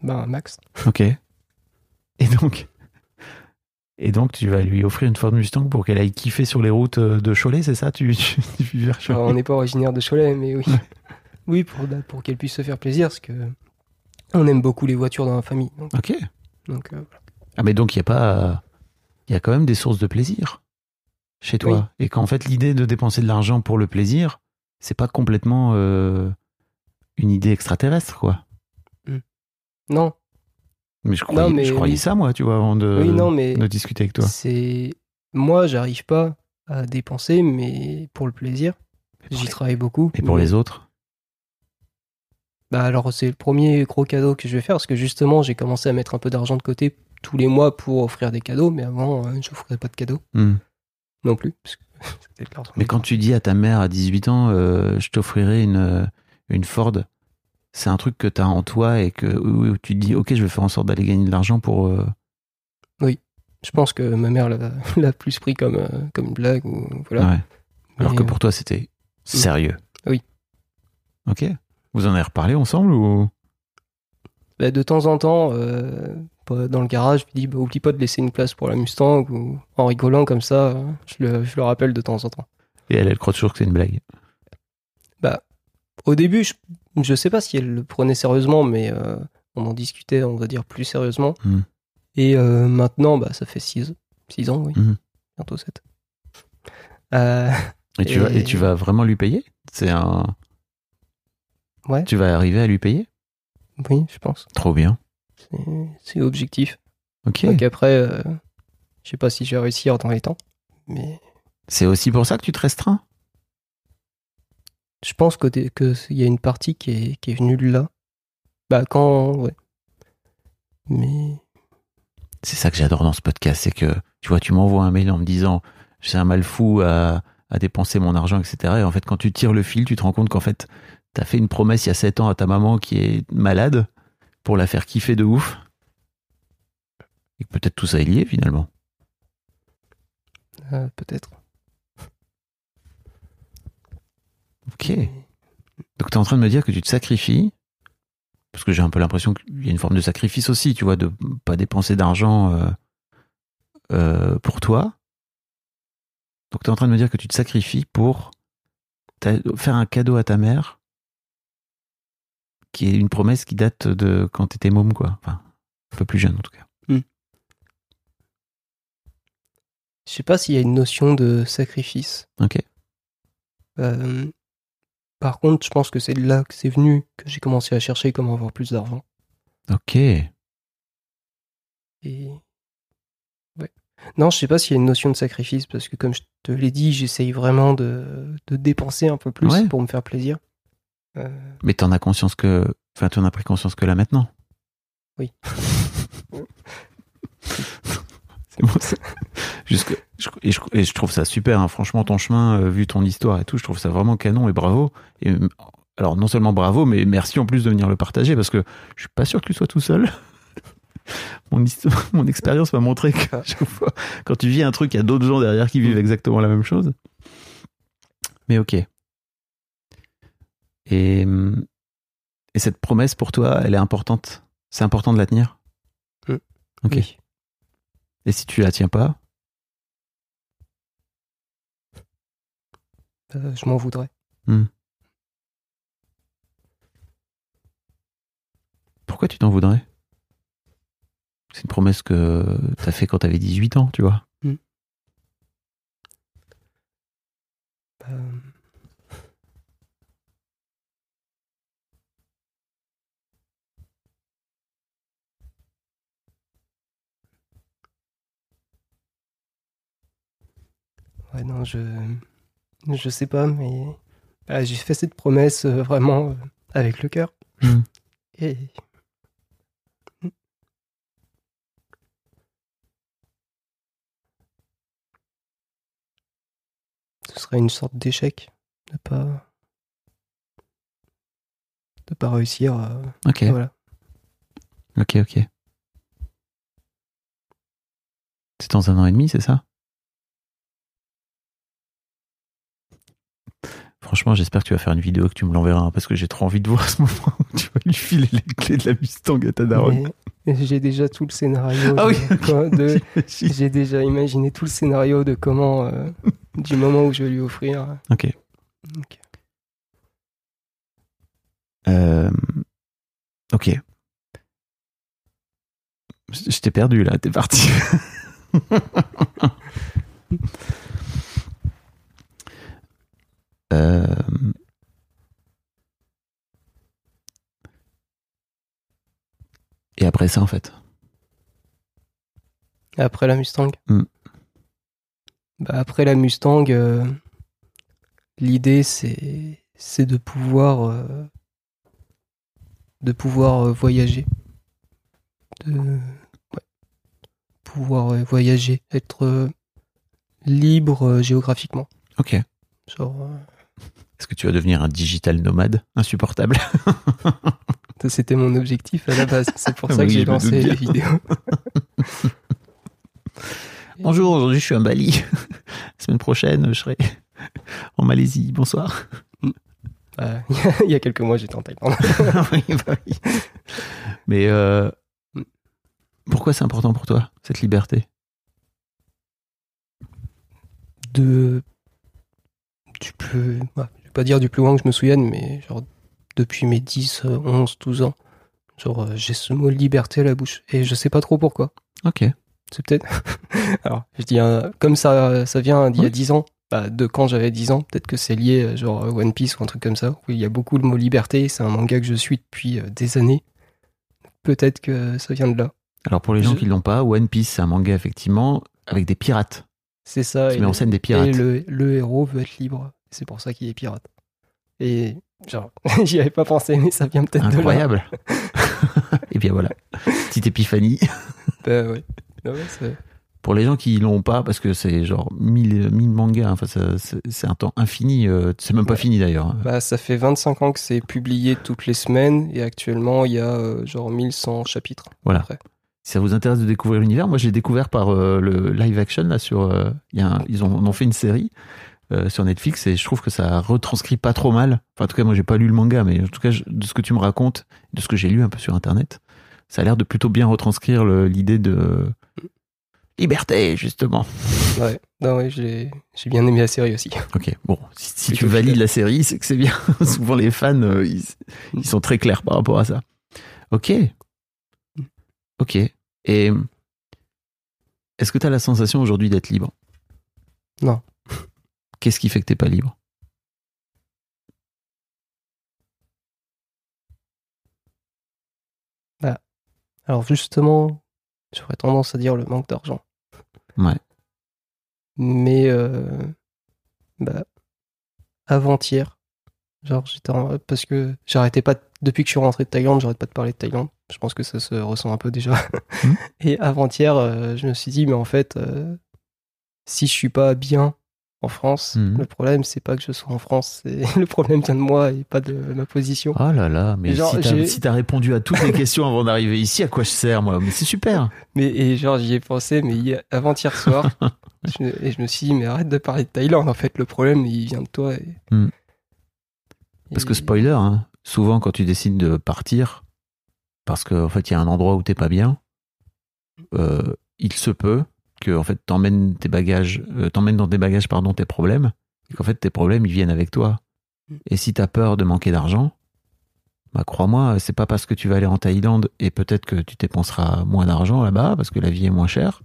ben, max.
Ok. Et donc, et donc, tu vas lui offrir une Ford Mustang pour qu'elle aille kiffer sur les routes euh, de Cholet, c'est ça? Tu, tu, tu
Alors, on n'est pas originaire de Cholet, mais oui. oui, pour, pour qu'elle puisse se faire plaisir, parce que on aime beaucoup les voitures dans la famille. Donc,
Ok.
donc, euh, voilà.
Ah, mais donc, il y a pas. Il y a quand même des sources de plaisir chez toi. Et qu'en fait, l'idée de dépenser de l'argent pour le plaisir, c'est pas complètement euh, une idée extraterrestre, quoi.
Non,
Mais je croyais,
mais
je croyais ça, moi, tu vois, avant de,
oui, non, mais
de discuter avec toi.
c'est. Moi, j'arrive pas à dépenser, mais pour le plaisir, j'y
les-
travaille beaucoup.
Et pour
mais-
les autres?
Bah alors c'est le premier gros cadeau que je vais faire parce que justement j'ai commencé à mettre un peu d'argent de côté tous les mois pour offrir des cadeaux, mais avant euh, je n'offrais pas de cadeaux
Hmm.
non plus. Parce que.
Mais quand tu dis à ta mère à 18 ans, euh, je t'offrirai une, euh, une Ford, c'est un truc que tu as en toi et que où tu te dis, ok, je vais faire en sorte d'aller gagner de l'argent pour. euh,
Je pense que ma mère l'a plus pris comme, euh, comme une blague ou voilà.
ouais. Alors
Mais,
que
euh,
pour toi, c'était Sérieux
Oui.
Ok. Vous en avez reparlé ensemble ou?
Bah, de temps en temps, euh, pas dans le garage, je dis bah, oublie pas de laisser une place pour la Mustang ou en rigolant comme ça, euh, je le, je le rappelle de temps en temps.
Et elle, elle croit toujours que c'est une blague.
Au début, je, je sais pas si elle le prenait sérieusement, mais euh, on en discutait, on va dire, plus sérieusement.
Mhm.
Et euh, maintenant, bah, ça fait 6 six ans, oui.
Mhm.
Bientôt 7. Euh,
Et tu, Vas, et tu vas vraiment lui payer? C'est un.
ouais,
Tu vas arriver à lui payer?
Oui, je pense.
Trop bien.
C'est- l'objectif.
Ok.
Donc après, je sais pas si je vais réussir dans les temps, mais
C'est aussi pour ça que tu te restreins?
Je pense qu'il y a une partie qui est, qui est venue de là. Bah, quand. Ouais. Mais.
C'est ça que j'adore dans ce podcast, c'est que tu vois, tu m'envoies un mail en me disant j'ai un mal fou à, à dépenser mon argent, etc. Et en fait, quand tu tires le fil, tu te rends compte qu'en fait, t'as fait une promesse il y a 7 ans à ta maman qui est malade pour la faire kiffer de ouf. Et que peut-être tout ça est lié finalement.
euh, Peut-être.
Ok. Donc tu es en train de me dire que tu te sacrifies, parce que j'ai un peu l'impression qu'il y a une forme de sacrifice aussi, tu vois, de pas dépenser d'argent euh, euh, pour toi. Donc tu es en train de me dire que tu te sacrifies pour faire un cadeau à ta mère, qui est une promesse qui date de quand tu étais môme, quoi. Enfin, un peu plus jeune en tout cas.
Je sais pas s'il y a une notion de sacrifice.
Ok.
Euh, par contre, je pense que c'est de là que c'est venu que j'ai commencé à chercher comment avoir plus d'argent.
Ok.
Et. Ouais. Non, je sais pas s'il y a une notion de sacrifice, parce que comme je te l'ai dit, j'essaye vraiment de, de dépenser un peu plus
Ouais.
pour me faire plaisir. Euh,
Mais t'en as conscience que. Enfin, tu en as pris conscience que là maintenant
Oui.
Jusque, et, je, et je trouve ça super, hein. franchement, ton chemin, euh, vu ton histoire et tout, je trouve ça vraiment canon et bravo. Et, euh, alors, non seulement bravo, mais merci en plus de venir le partager parce que je suis pas sûr que tu sois tout seul. Mon, histoire, mon expérience m'a montré que chaque fois, quand tu vis un truc, il y a d'autres gens derrière qui vivent exactement la même chose. Mais ok. Et, et cette promesse pour toi, elle est importante? C'est important de la tenir?
Mm.
Ok.
oui.
Et si tu la tiens pas,
Euh, je m'en voudrais.
pourquoi tu t'en voudrais? C'est une promesse que t'as fait quand t'avais 18 ans, tu vois.
Ouais, non, je. Je sais pas, mais. bah, j'ai fait cette promesse euh, vraiment euh, avec le cœur.
Mm.
Et. Ce serait une sorte d'échec de pas. de pas réussir à.
Ok,
Voilà.
ok, ok. C'est dans un an et demi, c'est ça? Franchement, j'espère que tu vas faire une vidéo, que tu me l'enverras, hein, parce que j'ai trop envie de voir ce moment où tu vas lui filer les clés de la Mustang à ta daronne.
J'ai déjà tout le scénario.
Ah
de-
oui,
quoi, de-. J'ai déjà imaginé tout le scénario de comment, euh, du moment où je vais lui offrir.
Ok.
Ok.
Euh, ok. Je t'ai perdu là, t'es parti. Euh, Et après ça, en fait.
Après la Mustang
Hmm.
bah, Après la Mustang, euh, l'idée c'est c'est de pouvoir euh, de pouvoir voyager. De ouais. pouvoir voyager, être libre géographiquement.
Ok.
Genre,
Est-ce que tu vas devenir un digital nomade insupportable
c'était mon objectif à la base. C'est pour
Ah
ça
oui,
que j'ai lancé les vidéos.
Bonjour, aujourd'hui je suis à Bali. La semaine prochaine, je serai en Malaisie. Bonsoir.
Bah, il y a quelques mois, j'étais en Thaïlande.
Oui, bah oui. Mais euh, pourquoi c'est important pour toi, cette liberté?
De. Ouais, je vais pas dire du plus loin que je me souvienne, mais genre depuis mes 10, euh, 11, 12 ans. Genre, euh, j'ai ce mot liberté à la bouche. Et je sais pas trop pourquoi.
Ok.
C'est peut-être. Alors, je dis, comme ça, ça vient d'il y a
Ouais.
10 ans, bah, de quand j'avais 10 ans, peut-être que c'est lié, euh, genre à One Piece ou un truc comme ça, où il y a beaucoup le mot liberté. C'est un manga que je suis depuis euh, des années. Peut-être que ça vient de là.
Alors pour les gens qui l'ont pas, One Piece, c'est un manga effectivement avec des pirates.
C'est ça.
Qui
et
met en scène des pirates.
Et le, le héros veut être libre. C'est pour ça qu'il est pirate. Et genre, j'y avais pas pensé, mais ça vient peut-être de là.
Incroyable. Et bien voilà, petite épiphanie.
Bah ouais. Ah ouais, c'est-
Pour les gens qui l'ont pas, parce que c'est genre 1000, 1000 mangas, enfin ça- c'est un temps infini, euh, c'est même pas fini d'ailleurs.
bah, ça fait 25 ans que c'est publié toutes les semaines et actuellement il y a euh, genre 1100 chapitres.
Voilà.
Après.
Si ça vous intéresse de découvrir l'univers, moi j'ai découvert par euh, le live action là sur, euh, y a un- ils ont, ont fait une série euh, sur Netflix et je trouve que ça retranscrit pas trop mal. Enfin en tout cas moi j'ai pas lu le manga, mais en tout cas je- de ce que tu me racontes, de ce que j'ai lu un peu sur internet, ça a l'air de plutôt bien retranscrire l'idée de liberté justement.
Ouais. Non, ouais, j'ai bien aimé la série aussi.
Ok, bon, si, si tu valides la série, c'est que c'est bien. Souvent les fans, euh, ils, ils sont très clairs par rapport à ça. Ok. Ok. Et est-ce que tu as la sensation aujourd'hui d'être libre?
Non.
Qu'est-ce qui fait que t'es pas libre?
Alors justement, j'aurais tendance à dire le manque d'argent.
Ouais.
Mais euh, bah, avant-hier, genre j'étais en- parce que j'arrêtais pas de- depuis que je suis rentré de Thaïlande, j'arrête pas de parler de Thaïlande. Je pense que ça se ressent un peu déjà.
Mhm.
Et avant-hier, euh, je me suis dit mais en fait, euh, si je suis pas bien en France,
Mhm.
le problème c'est pas que je sois en France, c'est le problème vient de moi et pas de ma position.
Oh là là, mais
Genre,
si t'as si répondu à toutes les questions avant d'arriver ici, à quoi je sers moi? Mais c'est super.
Mais et genre j'y ai pensé, mais hier- avant-hier soir, je, et je me suis dit mais arrête de parler de Thaïlande. En fait, le problème il vient de toi. Et,
Hmm. Parce que spoiler, hein, souvent quand tu décides de partir, parce qu'en fait il y a un endroit où t'es pas bien, euh, il se peut que en fait t'emmènes tes bagages, euh, t'emmènes dans tes bagages pardon tes problèmes, et qu'en fait tes problèmes ils viennent avec toi.
Mm.
Et si t'as peur de manquer d'argent, bah crois-moi, c'est pas parce que tu vas aller en Thaïlande et peut-être que tu dépenseras moins d'argent là-bas parce que la vie est moins chère,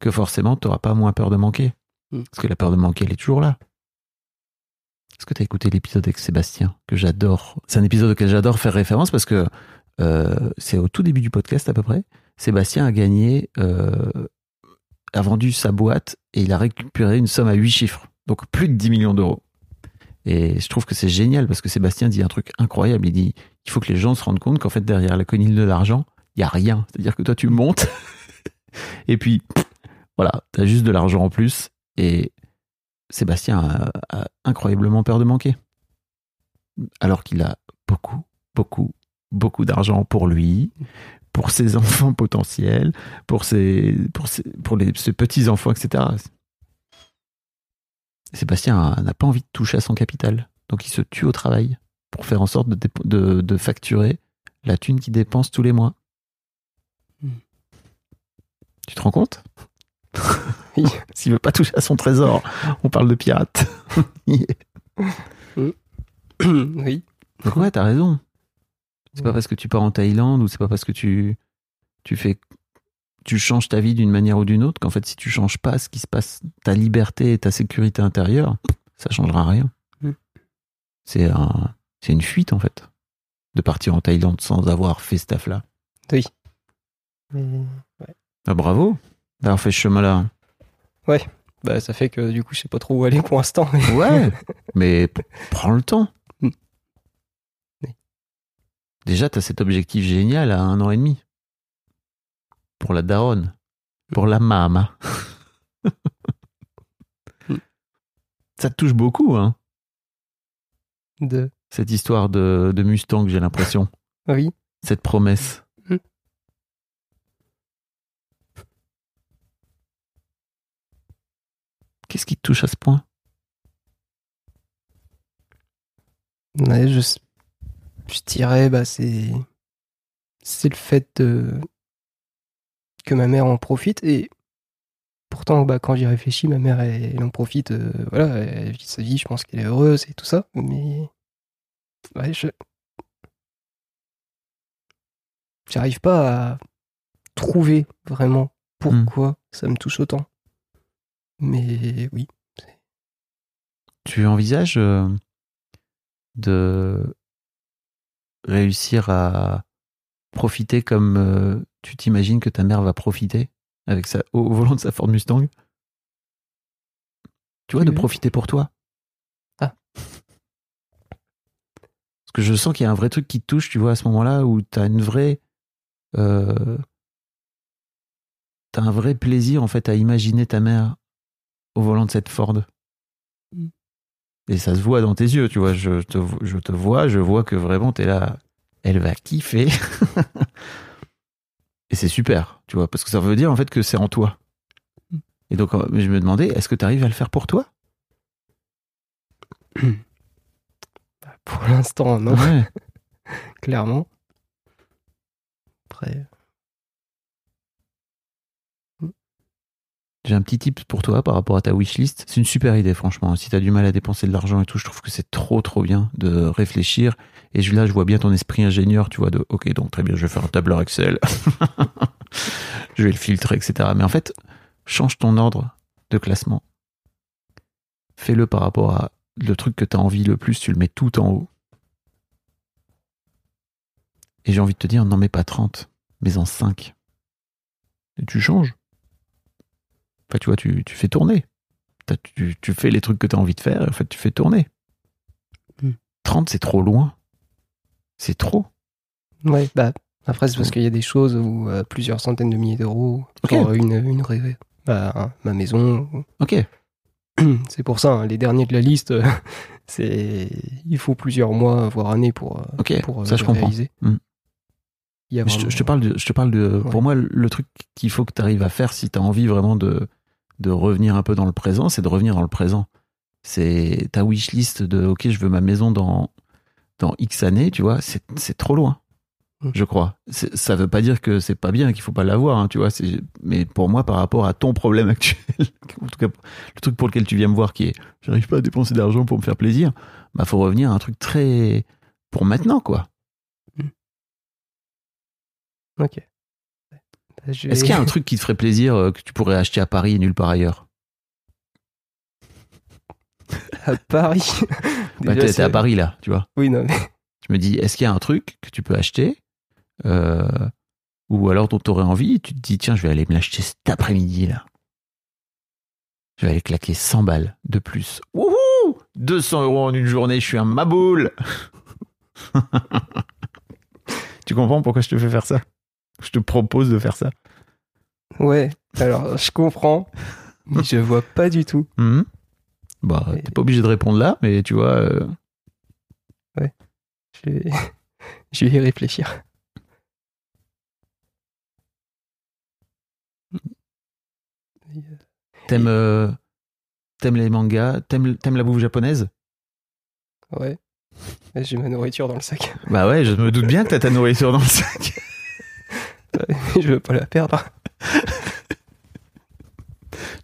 que forcément t'auras pas moins peur de manquer.
Mm.
Parce que la peur de manquer elle est toujours là. Est-ce que tu as écouté l'épisode avec Sébastien que j'adore? C'est un épisode auquel j'adore faire référence parce que euh, c'est au tout début du podcast à peu près. Sébastien a gagné, euh, a vendu sa boîte et il a récupéré une somme à 8 chiffres, donc plus de 10 millions d'euros. Et je trouve que c'est génial parce que Sébastien dit un truc incroyable. Il dit il faut que les gens se rendent compte qu'en fait derrière la conille de l'argent, il y a rien. C'est-à-dire que toi tu montes et puis voilà, tu as juste de l'argent en plus et Sébastien a incroyablement peur de manquer. Alors qu'il a beaucoup, beaucoup, beaucoup d'argent pour lui, pour ses enfants potentiels, pour ses, pour ses, pour les, ses petits-enfants, etc. Sébastien n'a pas envie de toucher à son capital. Donc il se tue au travail pour faire en sorte de, de, de facturer la thune qu'il dépense tous les mois.
Hmm.
Tu te rends compte?
Oui.
S'il veut pas toucher à son trésor, on parle de pirate.
oui.
Donc ouais, t'as raison. C'est pas parce que tu pars en Thaïlande ou c'est pas parce que tu, tu fais, tu changes ta vie d'une manière ou d'une autre qu'en fait si tu changes pas ce qui se passe, ta liberté et ta sécurité intérieure, ça changera rien.
Mm.
C'est un, c'est une fuite en fait de partir en Thaïlande sans avoir fait ce taf là.
Oui. Ouais.
Ah, bravo d'avoir fait ce chemin là.
Bah, ça fait que du coup, je sais pas trop où aller pour l'instant. mais-
Ouais, mais prends le temps. Déjà, tu as cet objectif génial à un an et demi. Pour la daronne. Pour la mama. Ça te touche beaucoup, hein,
De...
cette histoire de, de Mustang, j'ai l'impression.
Oui.
Cette promesse.
Mm.
Qu'est-ce qui te touche à ce point?
Ouais, je, je dirais, bah, c'est, c'est le fait de, que ma mère en profite et pourtant, bah, quand j'y réfléchis, ma mère, elle, elle en profite, euh, voilà, elle vit sa vie, je pense qu'elle est heureuse et tout ça, mais, ouais, je, j'arrive pas à trouver vraiment pourquoi ça me touche autant. Mais oui,
Tu envisages euh, de réussir à profiter comme euh, tu t'imagines que ta mère va profiter avec sa, au, volant de sa Ford Mustang? Tu vois, de profiter pour toi.
Ah.
Parce que je sens qu'il y a un vrai truc qui te touche, tu vois, à ce moment-là, où tu as une vraie. Euh, t'as un vrai plaisir, en fait, à imaginer ta mère au volant de cette Ford.
Mm.
Et ça se voit dans tes yeux, tu vois. Je te, je te vois, je vois que vraiment, t'es là. Elle va kiffer. Et c'est super, tu vois, parce que ça veut dire, en fait, que c'est en toi. Et donc, euh, je me demandais, est-ce que tu arrives à le faire pour toi?
Pour l'instant, non,
Ouais.
clairement. Après,
J'ai un petit tip pour toi par rapport à ta wishlist. C'est une super idée, franchement. Si tu as du mal à dépenser de l'argent et tout, je trouve que c'est trop, trop bien de réfléchir. Et là, je vois bien ton esprit ingénieur, tu vois, de OK, donc très bien, je vais faire un tableur Excel. je vais le filtrer, etc. Mais en fait, change ton ordre de classement. Fais-le par rapport à le truc que tu as envie le plus, tu le mets tout en haut. Et j'ai envie de te dire, n'en mets pas 30, mais en 5. Et tu changes. Enfin, tu vois, tu, tu fais tourner. Tu, tu fais les trucs que tu as envie de faire, et en fait, tu fais tourner.
Hmm.
30, c'est trop loin. C'est trop.
ouais, bah, après, c'est parce qu'il y a des choses où euh, plusieurs centaines de milliers d'euros,
Ok.
genre une, une bah, ma maison,
Ok.
c'est pour ça, hein, les derniers de la liste, c'est il faut plusieurs mois, voire années pour, euh,
Ok,
pour euh,
ça, je
le
comprends.
réaliser.
Hmm.
Il y a
Mais je, te-
vraiment-
je te parle de, je te parle de
Ouais.
pour moi, le truc qu'il faut que tu arrives à faire si tu as envie vraiment de, de revenir un peu dans le présent, c'est de revenir dans le présent. C'est ta wishlist de OK, je veux ma maison dans, dans X années, tu vois, c'est trop loin,
Mm.
je crois. Ça veut pas dire que c'est pas bien, qu'il faut pas l'avoir, hein, tu vois. Mais pour moi, par rapport à ton problème actuel, en tout cas, le truc pour lequel tu viens me voir qui est j'arrive pas à dépenser d'argent pour me faire plaisir, bah faut revenir à un truc très. pour maintenant, quoi.
Ok. Je
Est-ce qu'il y a un truc qui te ferait plaisir euh, que tu pourrais acheter à Paris et nulle part ailleurs?
À Paris
Bah, t'es- à Paris là, tu vois.
Oui, non, mais
Je me dis, est-ce qu'il y a un truc que tu peux acheter euh, ou alors dont tu aurais envie Tu te dis, tiens, je vais aller me l'acheter cet après-midi là. Je vais aller claquer 100 balles de plus. Wouhou 200 euros en une journée, je suis un maboule Tu comprends pourquoi je te fais faire ça? Je te propose de faire ça.
ouais. Alors, je comprends, mais je vois pas du tout.
Mhm. Bah, t'es pas obligé de répondre là, mais tu vois. euh,
Je vais, je vais y réfléchir.
T'aimes euh, t'aimes les mangas T'aimes t'aimes la bouffe japonaise?
Ouais. J'ai ma nourriture dans le sac.
Bah ouais, je me doute bien que t'as ta nourriture dans le sac.
je veux pas la perdre.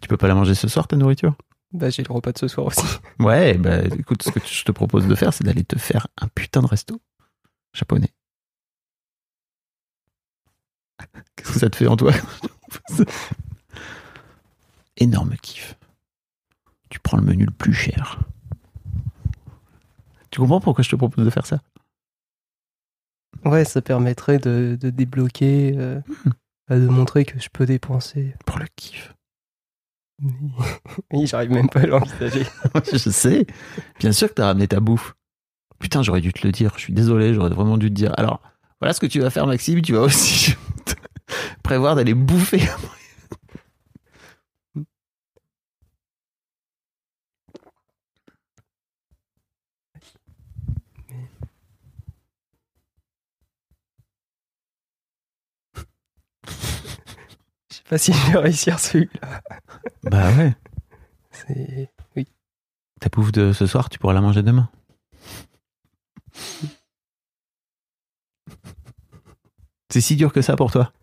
Tu peux pas la manger ce soir, ta nourriture?
Bah, j'ai le repas de ce soir aussi.
Ouais, bah écoute, ce que je te propose de faire, c'est d'aller te faire un putain de resto japonais. Qu'est-ce que ça te fait en toi? Énorme kiff. Tu prends le menu le plus cher. Tu comprends pourquoi je te propose de faire ça?
Ouais, ça permettrait de, de débloquer, euh, bah, de montrer que je peux dépenser.
Pour le kiff.
Oui, j'arrive même pas à l'envisager.
je sais. Bien sûr que t'as ramené ta bouffe. Putain, j'aurais dû te le dire. Je suis désolé, j'aurais vraiment dû te dire. Alors, voilà ce que tu vas faire, Maxime. Tu vas aussi prévoir d'aller bouffer.
Pas si je vais réussir celui-là.
Bah ouais.
C'est...
Ta bouffe de ce soir, tu pourras la manger demain. C'est si dur que ça pour toi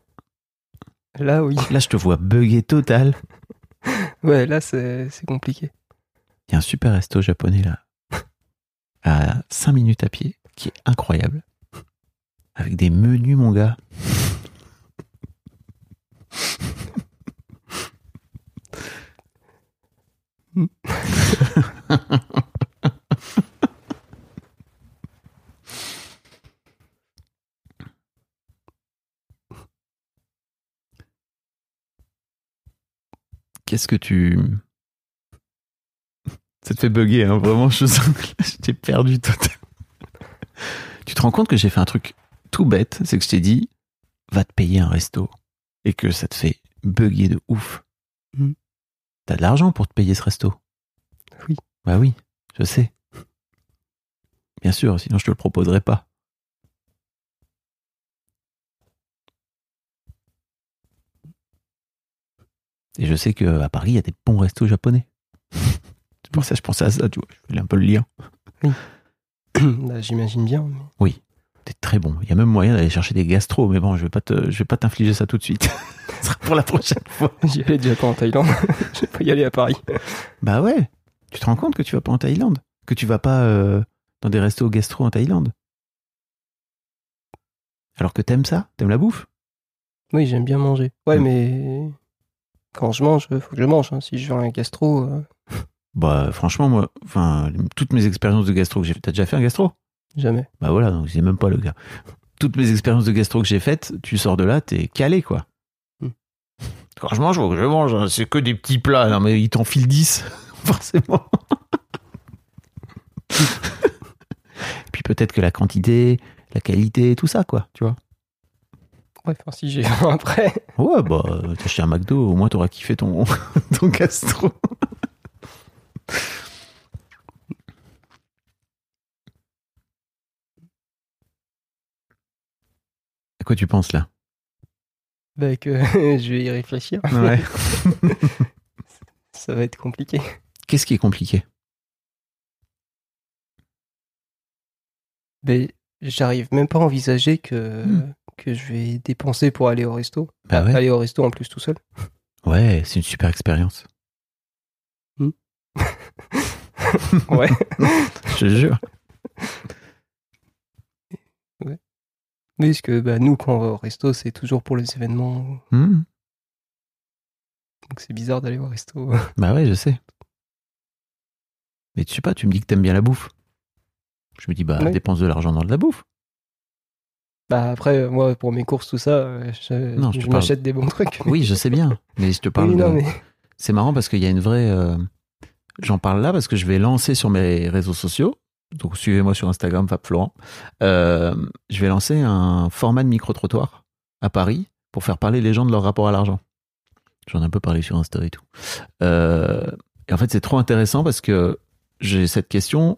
Là, oui.
Là, je te vois bugger total.
Ouais, là, c'est c'est compliqué.
Il y a un super resto japonais là, à 5 minutes à pied, qui est incroyable. Avec des menus, mon gars. Qu'est-ce que tu. Ça te fait bugger, hein, vraiment, je sens que je t'ai perdu totalement. Tu te rends compte que j'ai fait un truc tout bête, c'est que je t'ai dit, va te payer un resto. Et que ça te fait bugger de ouf.
Mhm.
T'as de l'argent pour te payer ce resto?
Oui.
Bah oui, je sais. Bien sûr, sinon je te le proposerais pas. Et je sais qu'à Paris, il y a des bons restos japonais. C'est pour ça que je pensais à ça, tu vois. Je fais un peu le lien.
Bah, J'imagine bien. mais-
C'est très bon. Il y a même moyen d'aller chercher des gastro, mais bon, je vais pas te, je vais pas t'infliger ça tout de suite. Ce sera pour la prochaine fois.
J'y allais déjà pas en Thaïlande. Je vais pas y aller à Paris.
Bah ouais. Tu te rends compte que tu vas pas en Thaïlande? Que tu vas pas euh, dans des restos gastro en Thaïlande? Alors que t'aimes ça? T'aimes la bouffe?
Oui, j'aime bien manger. Ouais,
Mm.
mais quand je mange, faut que je mange. hein. Si je vais à un gastro, euh,
Bah franchement, moi, enfin, toutes mes expériences de gastro j'ai t'as déjà fait un gastro?
Jamais.
Bah voilà, donc c'est même pas le gars. Toutes mes expériences de gastro que j'ai faites, tu sors de là, t'es calé quoi.
Hmm.
Quand je mange, je mange, hein. c'est que des petits plats, non mais ils t'enfilent 10, forcément. Puis peut-être que la quantité, la qualité, tout ça quoi, tu vois.
Ouais, enfin, si j'ai après.
Ouais, bah, t'as acheté un McDo, au moins t'auras kiffé ton, ton gastro. Quoi tu penses là?
Bah, que je vais y réfléchir.
Ouais.
Ça va être compliqué.
Qu'est-ce qui est compliqué?
Mais j'arrive même pas à envisager que,
Hmm.
que je vais dépenser pour aller au resto.
Bah ouais.
Aller au resto en plus tout seul.
Ouais, c'est une super expérience.
Ouais.
Je te jure.
Oui, parce que bah, nous, quand on va au resto, c'est toujours pour les événements.
Hmm.
Donc c'est bizarre d'aller au resto.
Bah ouais, je sais. Mais tu sais pas, tu me dis que t'aimes bien la bouffe. Je me dis, bah, dépense de l'argent dans de la bouffe.
Bah après, euh, moi, pour mes courses, tout ça, euh, je,
Non, je te
je
parle-
m'achète des bons trucs.
Oui, je sais bien. Mais je te parle
Oui,
de...
mais...
C'est marrant parce qu'il y a une vraie. euh, J'en parle là parce que je vais lancer sur mes réseaux sociaux. Donc suivez-moi sur Instagram, Fab Florent. Euh, je vais lancer un format de micro-trottoir à Paris pour faire parler les gens de leur rapport à l'argent. J'en ai un peu parlé sur Insta et tout. Euh, et en fait, c'est trop intéressant parce que j'ai cette question.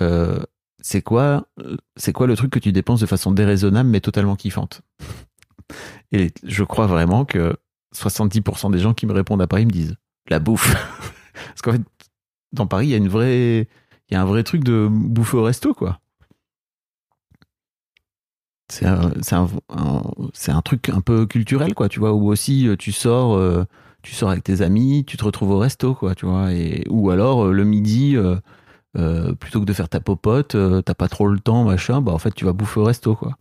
euh, c'est quoi, c'est quoi le truc que tu dépenses de façon déraisonnable mais totalement kiffante? Et je crois vraiment que 70% des gens qui me répondent à Paris me disent la bouffe. Parce qu'en fait, dans Paris, il y a une vraie, y a un vrai truc de bouffer au resto, quoi. C'est un, un, un- c'est un truc un peu culturel, quoi, tu vois, où aussi euh, tu sors, euh, tu sors avec tes amis, tu te retrouves au resto, quoi, tu vois, et, ou alors euh, le midi, euh, euh, plutôt que de faire ta popote, t'as pas trop le temps, machin, bah en fait, tu vas bouffer au resto, quoi.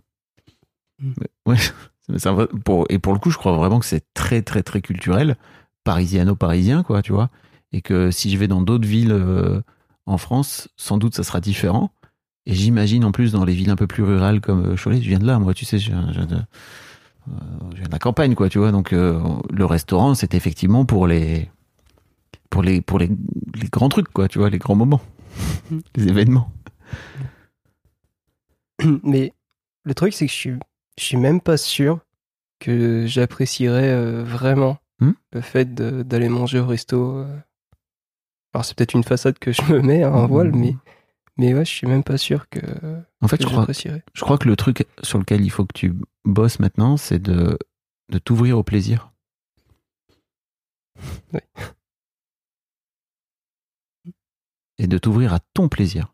Mm.
Mais- ouais, vrai- pour, et pour le coup, je crois vraiment que c'est très, très, très culturel, parisiano-parisien, quoi, tu vois. Et que si je vais dans d'autres villes en France, sans doute ça sera différent. Et j'imagine en plus dans les villes un peu plus rurales comme euh, Cholet, je viens de là, moi, tu sais, je viens, de, euh, je viens de la campagne, quoi, tu vois. Donc euh, le restaurant, c'est effectivement pour les, pour les, pour les, les grands trucs, quoi, tu vois, les grands moments, les événements.
mais le truc, c'est que je suis, je suis même pas sûr que j'apprécierais euh, vraiment
Hmm
le fait d'aller manger au resto. euh. Alors c'est peut-être une façade que je me mets, hein, un voile, mais, mais ouais, je suis même pas sûr que,
En fait,
que
je crois,
j'apprécierais.
je crois que le truc sur lequel il faut que tu bosses maintenant, c'est de, de t'ouvrir au plaisir.
Oui.
Et de t'ouvrir à ton plaisir.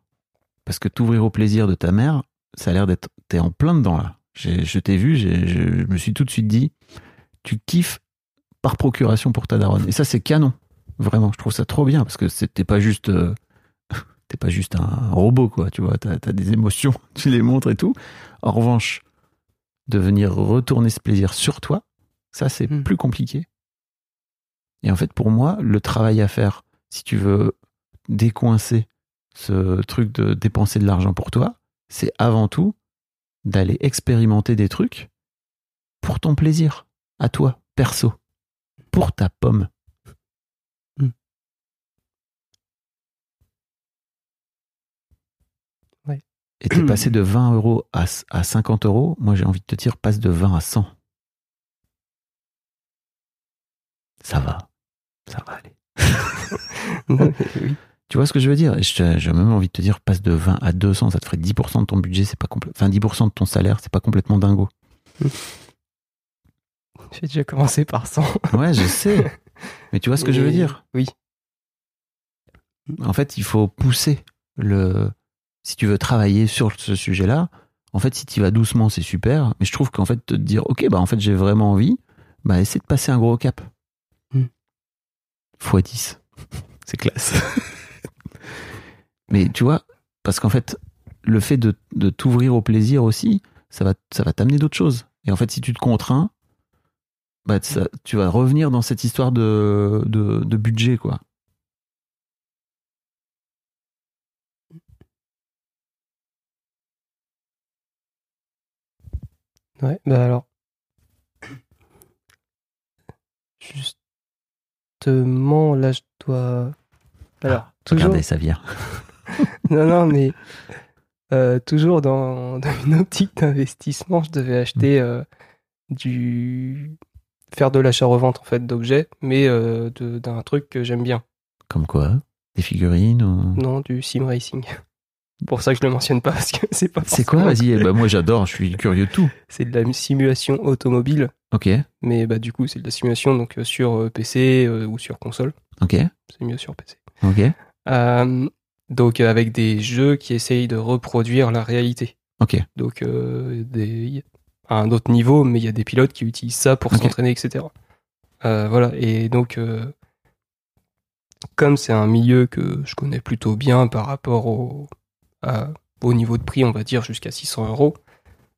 Parce que t'ouvrir au plaisir de ta mère, ça a l'air d'être. T'es en plein dedans là. Je t'ai vu, je me suis tout de suite dit, tu kiffes par procuration pour ta daronne. Et ça, c'est canon. Vraiment, je trouve ça trop bien parce que t'es pas juste. euh, T'es pas juste un robot, quoi, tu vois. T'as as des émotions, tu les montres et tout. En revanche, de venir retourner ce plaisir sur toi, ça, c'est
Hmm.
plus compliqué. Et en fait, pour moi, le travail à faire, si tu veux décoincer ce truc de dépenser de l'argent pour toi, c'est avant tout d'aller expérimenter des trucs pour ton plaisir, à toi, perso, pour ta pomme.
Hmm. Ouais.
Et t'es passé de 20 euros à, à 50 euros, moi j'ai envie de te dire, passe de 20 à 100. Ça va, ça va aller.
Non, mais oui.
Tu vois ce que je veux dire? J'ai même envie de te dire, passe de 20 à 200, ça te ferait 10% de ton budget, c'est pas enfin 10% de ton salaire, c'est pas complètement dingo.
J'ai déjà commencé par 100.
Ouais, je sais. Mais tu vois ce que je veux dire?
Oui.
En fait, il faut pousser le. Si tu veux travailler sur ce sujet-là, en fait, si tu vas doucement, c'est super. Mais je trouve qu'en fait, te dire, ok, bah en fait, j'ai vraiment envie, bah essaie de passer un gros cap.
Hmm.
Fois 10. C'est classe. Mais tu vois, parce qu'en fait, le fait de, de t'ouvrir au plaisir aussi, ça va, ça va t'amener d'autres choses. Et en fait, si tu te contrains, bah, ça- tu vas revenir dans cette histoire de, de, de budget, quoi.
Ouais, bah alors. Justement, là, je dois. Alors, toujours.
Regardez, ça vient.
Non, non, mais. euh, toujours dans, dans une optique d'investissement, je devais acheter euh, du. faire de l'achat-revente, en fait, d'objets, mais euh, de- d'un truc que j'aime bien.
Comme quoi? Des figurines ou-
Non, du sim racing. Pour ça que je le mentionne pas, parce que c'est pas.
C'est quoi Vas-y, eh ben, moi j'adore, je suis curieux de tout.
C'est de la simulation automobile,
Ok,
mais bah, du coup, c'est de la simulation donc, euh, sur euh, PC euh, ou sur console.
ok,
C'est mieux sur PC.
ok,
Euh, donc avec des jeux qui essayent de reproduire la réalité.
ok.
Donc euh, des, à un autre niveau, mais il y a des pilotes qui utilisent ça pour s'entraîner, etc. Voilà, et donc comme c'est un milieu que je connais plutôt bien par rapport au, à- au niveau de prix, on va dire jusqu'à 600 euros,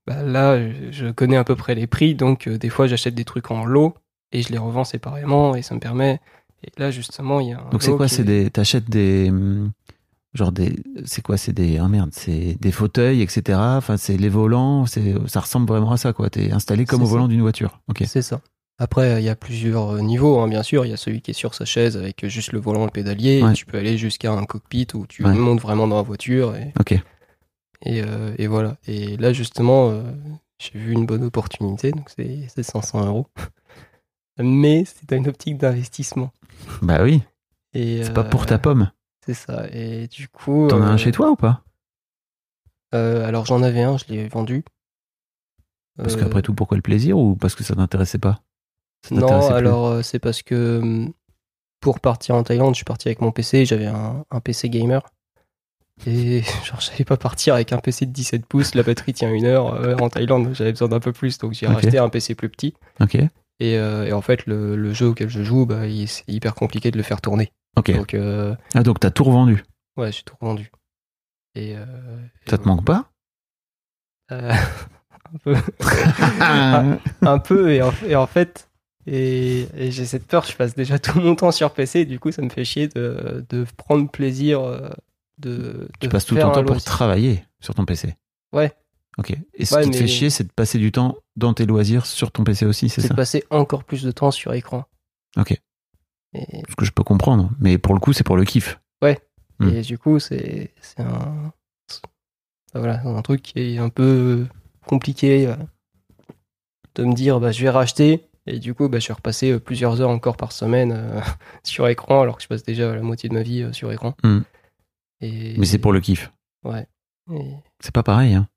bah là je- connais à peu près les prix, donc euh, des fois j'achète des trucs en lot et je les revends séparément et ça me permet. Et là justement il y a un
Donc c'est quoi?
qui
C'est
est-
des. T'achètes des. hum, Genre des. C'est quoi? C'est des. Ah merde, c'est des fauteuils, etc. Enfin, c'est les volants, c'est ça ressemble vraiment à ça, quoi. T'es installé comme au
ça.
volant d'une voiture. Ok,
C'est ça. Après, il y a plusieurs euh, niveaux, hein, bien sûr. Il y a celui qui est sur sa chaise avec juste le volant et le pédalier.
Ouais.
Et tu peux aller jusqu'à un cockpit où tu
Ouais.
montes vraiment dans la voiture. Et,
ok.
et, euh, et voilà. Et là, justement, euh, j'ai vu une bonne opportunité. Donc, c'est c'est 500 euros. Mais c'est une optique d'investissement.
Bah oui, c'est pas pour ta pomme.
C'est ça. Et du coup.
T'en as un chez toi ou pas?
Alors, j'en avais un, je l'ai vendu.
Parce qu'après tout, pourquoi le plaisir ou parce que ça t'intéressait pas?
Non, alors euh, c'est parce que hum, pour partir en Thaïlande, je suis parti avec mon PC, j'avais un, un PC gamer. Et genre, j'allais pas partir avec un PC de 17 pouces, la batterie tient une heure euh, en Thaïlande, j'avais besoin d'un peu plus, donc j'ai
Ok.
racheté un PC plus petit.
Ok,
Et, euh, et en fait, le, le jeu auquel je joue, bah, c'est hyper compliqué de le faire tourner.
ok.
Donc, euh,
Ah, donc t'as tout revendu.
ouais, j'ai tout revendu. Et, et
Ça te manque pas?
Un peu. un, un peu, et en, et en fait, et, et j'ai cette peur, je passe déjà tout mon temps sur PC, et du coup, ça me fait chier de, de prendre plaisir euh, de.
Tu
de
passes tout ton temps pour travailler sur ton PC.
Ouais.
Ok. Et ce
Ouais,
qui te fait chier, c'est de passer du temps dans tes loisirs sur ton PC aussi, c'est
C'est
ça
de passer encore plus de temps sur écran.
Ok.
Et,
Ce que je peux comprendre. Mais pour le coup, c'est pour le kiff. Hmm.
et du coup, c'est c'est un. c'est- Voilà, c'est un truc qui est un peu compliqué euh, de me dire, bah, je vais racheter. Et du coup, bah, je vais repasser euh, plusieurs heures encore par semaine euh, sur écran, alors que je passe déjà la moitié de ma vie euh, sur écran.
Hmm.
Et,
Mais c'est pour le kiff.
Ouais. Et-
C'est pas pareil, hein.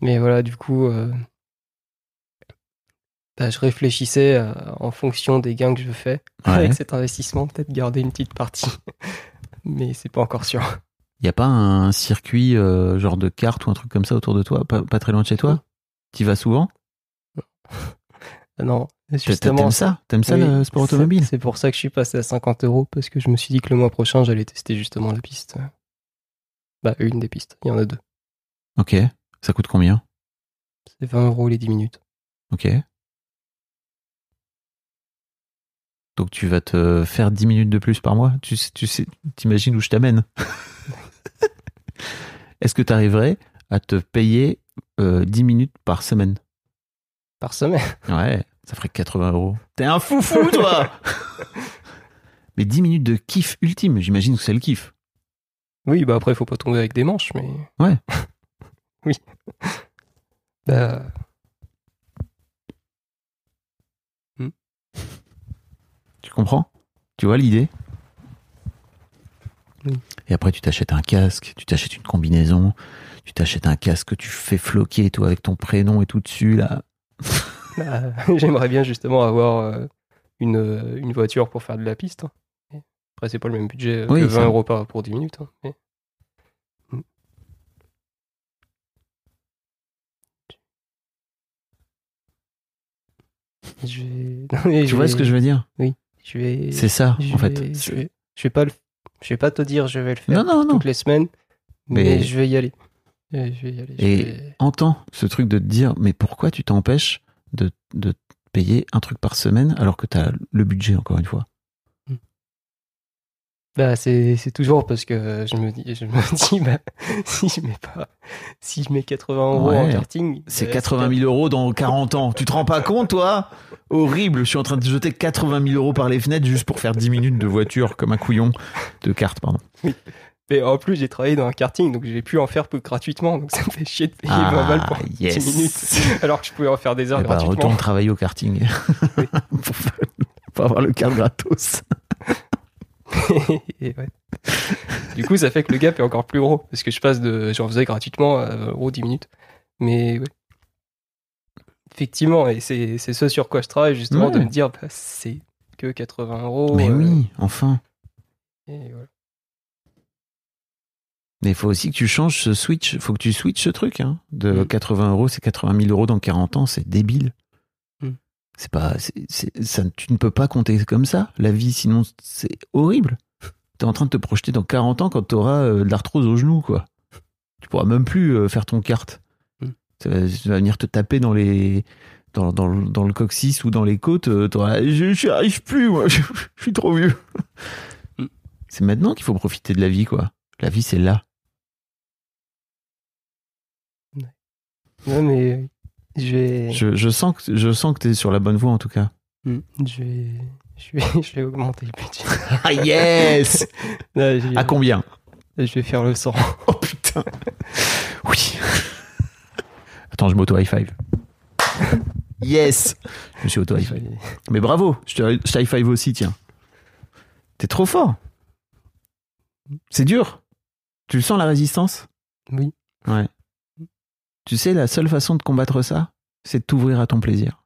Mais voilà, du coup, euh, bah, je réfléchissais à- en fonction des gains que je fais
Ouais.
avec cet investissement, peut-être garder une petite partie. mais c'est pas encore sûr.
Il n'y a pas un circuit euh, genre de kart ou un truc comme ça autour de toi, pas, pas très loin de chez toi? Tu vas souvent?
Non, justement.
T'aimes ça T'aimes ça
Oui,
le sport
c'est-
automobile?
C'est pour ça que je suis passé à 50 euros parce que je me suis dit que le mois prochain j'allais tester justement la piste. Bah, une des pistes. Il y en a deux.
Ok. Ça coûte combien?
C'est 20 euros les 10 minutes.
Ok. Donc tu vas te faire 10 minutes de plus par mois? Tu sais, tu sais, t'imagines où je t'amène? Est-ce que tu arriverais à te payer euh, 10 minutes par semaine?
Par semaine.
Ouais, ça ferait 80 euros. T'es un foufou, toi Mais 10 minutes de kiff ultime, j'imagine que c'est le kiff.
Oui, bah après, il faut pas tomber avec des manches, mais.
Ouais.
oui. Bah.
Tu comprends? Tu vois l'idée?
Oui.
Et après, tu t'achètes un casque, tu t'achètes une combinaison, tu t'achètes un casque que tu fais floquer, toi, avec ton prénom et tout dessus, là.
bah, J'aimerais bien justement avoir euh, une, euh, une voiture pour faire de la piste. hein. Après, c'est pas le même budget euh,
Oui,
que 20
ça-
euros par, pour 10 minutes. hein, mais- Mm. Je vais...
Tu vois ce que je veux dire?
Je vais...
C'est ça,
je
en fait.
vais- Je vais, je vais pas le... Je vais pas te dire je vais le faire
Non, non, non.
toutes les semaines, mais,
Mais-
je vais y aller. Euh, Je vais y aller. je
Et
vais-
entends ce truc de te dire, mais pourquoi tu t'empêches de, de payer un truc par semaine alors que tu as le budget, encore une fois?
Bah, c'est c'est toujours parce que je me dis, je me dis bah, si je mets pas, si je mets 80 euros en karting,
C'est
bah,
80 000 euros dans 40 ans. Tu te rends pas compte, toi? Horrible. Je suis en train de jeter 80 000 euros par les fenêtres juste pour faire 10 minutes de voiture comme un couillon. De carte, pardon.
Mais en plus, j'ai travaillé dans un karting, donc j'ai pu en faire peu gratuitement, donc ça me fait chier de payer
Ah,
20 balles pour
yes.
10 minutes, alors que je pouvais en faire des heures
Eh ben,
gratuitement.
retourne travailler au karting. pour, pour avoir le carte gratos.
Et ouais. Du coup, ça fait que le gap est encore plus gros, parce que je passe de, j'en faisais gratuitement à 20 euros 10 minutes. Mais ouais. Effectivement, et c'est c'est ce sur quoi je travaille, justement, de me dire, bah, c'est que 80 euros.
Mais
euh,
oui, enfin.
et voilà.
Mais il faut aussi que tu changes ce switch. Il faut que tu switches ce truc. Hein. De
Mm.
80 euros, c'est 80 000 euros dans 40 ans. C'est débile.
Mm.
C'est pas, c'est- ça, tu ne peux pas compter comme ça. La vie, sinon, c'est horrible. T'es en train de te projeter dans 40 ans quand t'auras euh, de l'arthrose au genou, quoi. Tu pourras même plus euh, faire ton kart.
Mm.
Ça va, ça va venir te taper dans les, dans, dans, le- dans le coccyx ou dans les côtes. euh, je j'y arrive plus, moi. Je, je suis trop vieux.
Mm.
C'est maintenant qu'il faut profiter de la vie, quoi. La vie, c'est là.
Ouais, mais je vais,
Je, je sens que je sens que t'es sur la bonne voie en tout cas.
Hmm, je vais, je vais, je vais augmenter le budget.
Ah yes À combien?
Je vais faire le 100.
Oh putain Oui Attends, je m'auto high five. Yes Je me suis auto high five. Mais bravo, je te high five aussi, tiens. T'es trop fort. C'est dur. Tu le sens la résistance?
Oui.
Ouais. Tu sais, la seule façon de combattre ça, c'est de t'ouvrir à ton plaisir.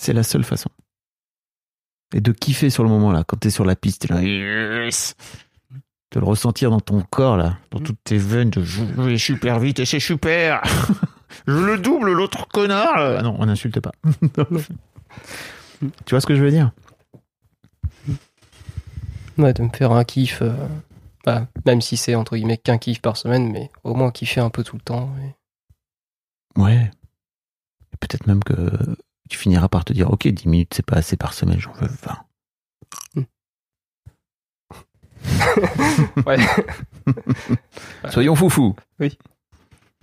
C'est la seule façon. Et de kiffer sur le moment là, quand t'es sur la piste, t'es là, yes De le ressentir dans ton corps là, dans toutes tes veines, de je vais super vite et c'est super Je le double l'autre connard là. Ah Non, on n'insulte pas. tu vois ce que je veux dire?
Ouais, de me faire un kiff. euh, bah, même si c'est entre guillemets qu'un kiff par semaine, mais au moins kiffer un peu tout le temps. et-
Ouais. Et peut-être même que tu finiras par te dire, ok, 10 minutes c'est pas assez par semaine, j'en veux 20.
Ouais.
Soyons foufous.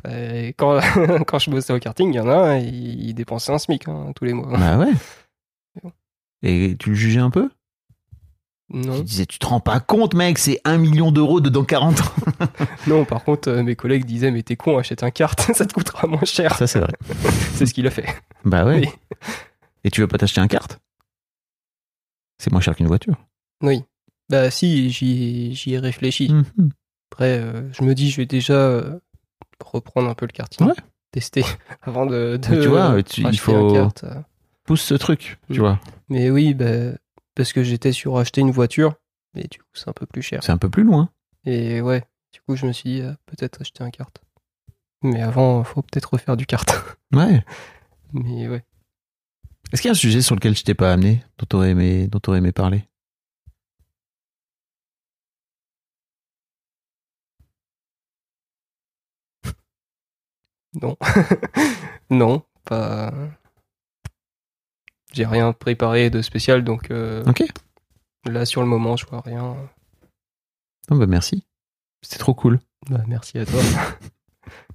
Et quand, quand je bossais au karting, il y en a un, il, il dépensait un SMIC hein, tous les mois.
Bah ouais. Et tu le jugeais un peu?
Non,
Tu disais, tu te rends pas compte, mec, c'est 1 million d'euros de dans 40 ans.
non, par contre, euh, mes collègues disaient Mais t'es con, achète un kart, ça te coûtera moins cher.
Ça, c'est vrai.
C'est ce qu'il a fait.
Bah ouais.
Oui.
Et tu veux pas t'acheter un kart? C'est moins cher qu'une voiture.
Oui. Bah si, j'y ai réfléchi.
Mhm.
Après, euh, je me dis, je vais déjà euh, reprendre un peu le karting.
Ouais.
Tester avant de,
tu vois, tu- il faut-. Pousse ce truc, tu
Mm.
vois.
Mais oui, bah, parce que j'étais sur acheter une voiture, Et du coup, c'est un peu plus cher.
C'est un peu plus loin.
Et ouais, du coup, je me suis dit, euh, peut-être acheter un kart. Mais avant, faut peut-être refaire du kart.
Ouais.
Mais ouais.
Est-ce qu'il y a un sujet sur lequel je t'ai pas amené, dont t'aurais aimé, dont t'aurais aimé parler?
Non. non, pas. J'ai rien préparé de spécial, donc euh,
Ok.
là, sur le moment, je vois rien.
Non, bah merci. C'était trop cool.
Bah, merci à toi.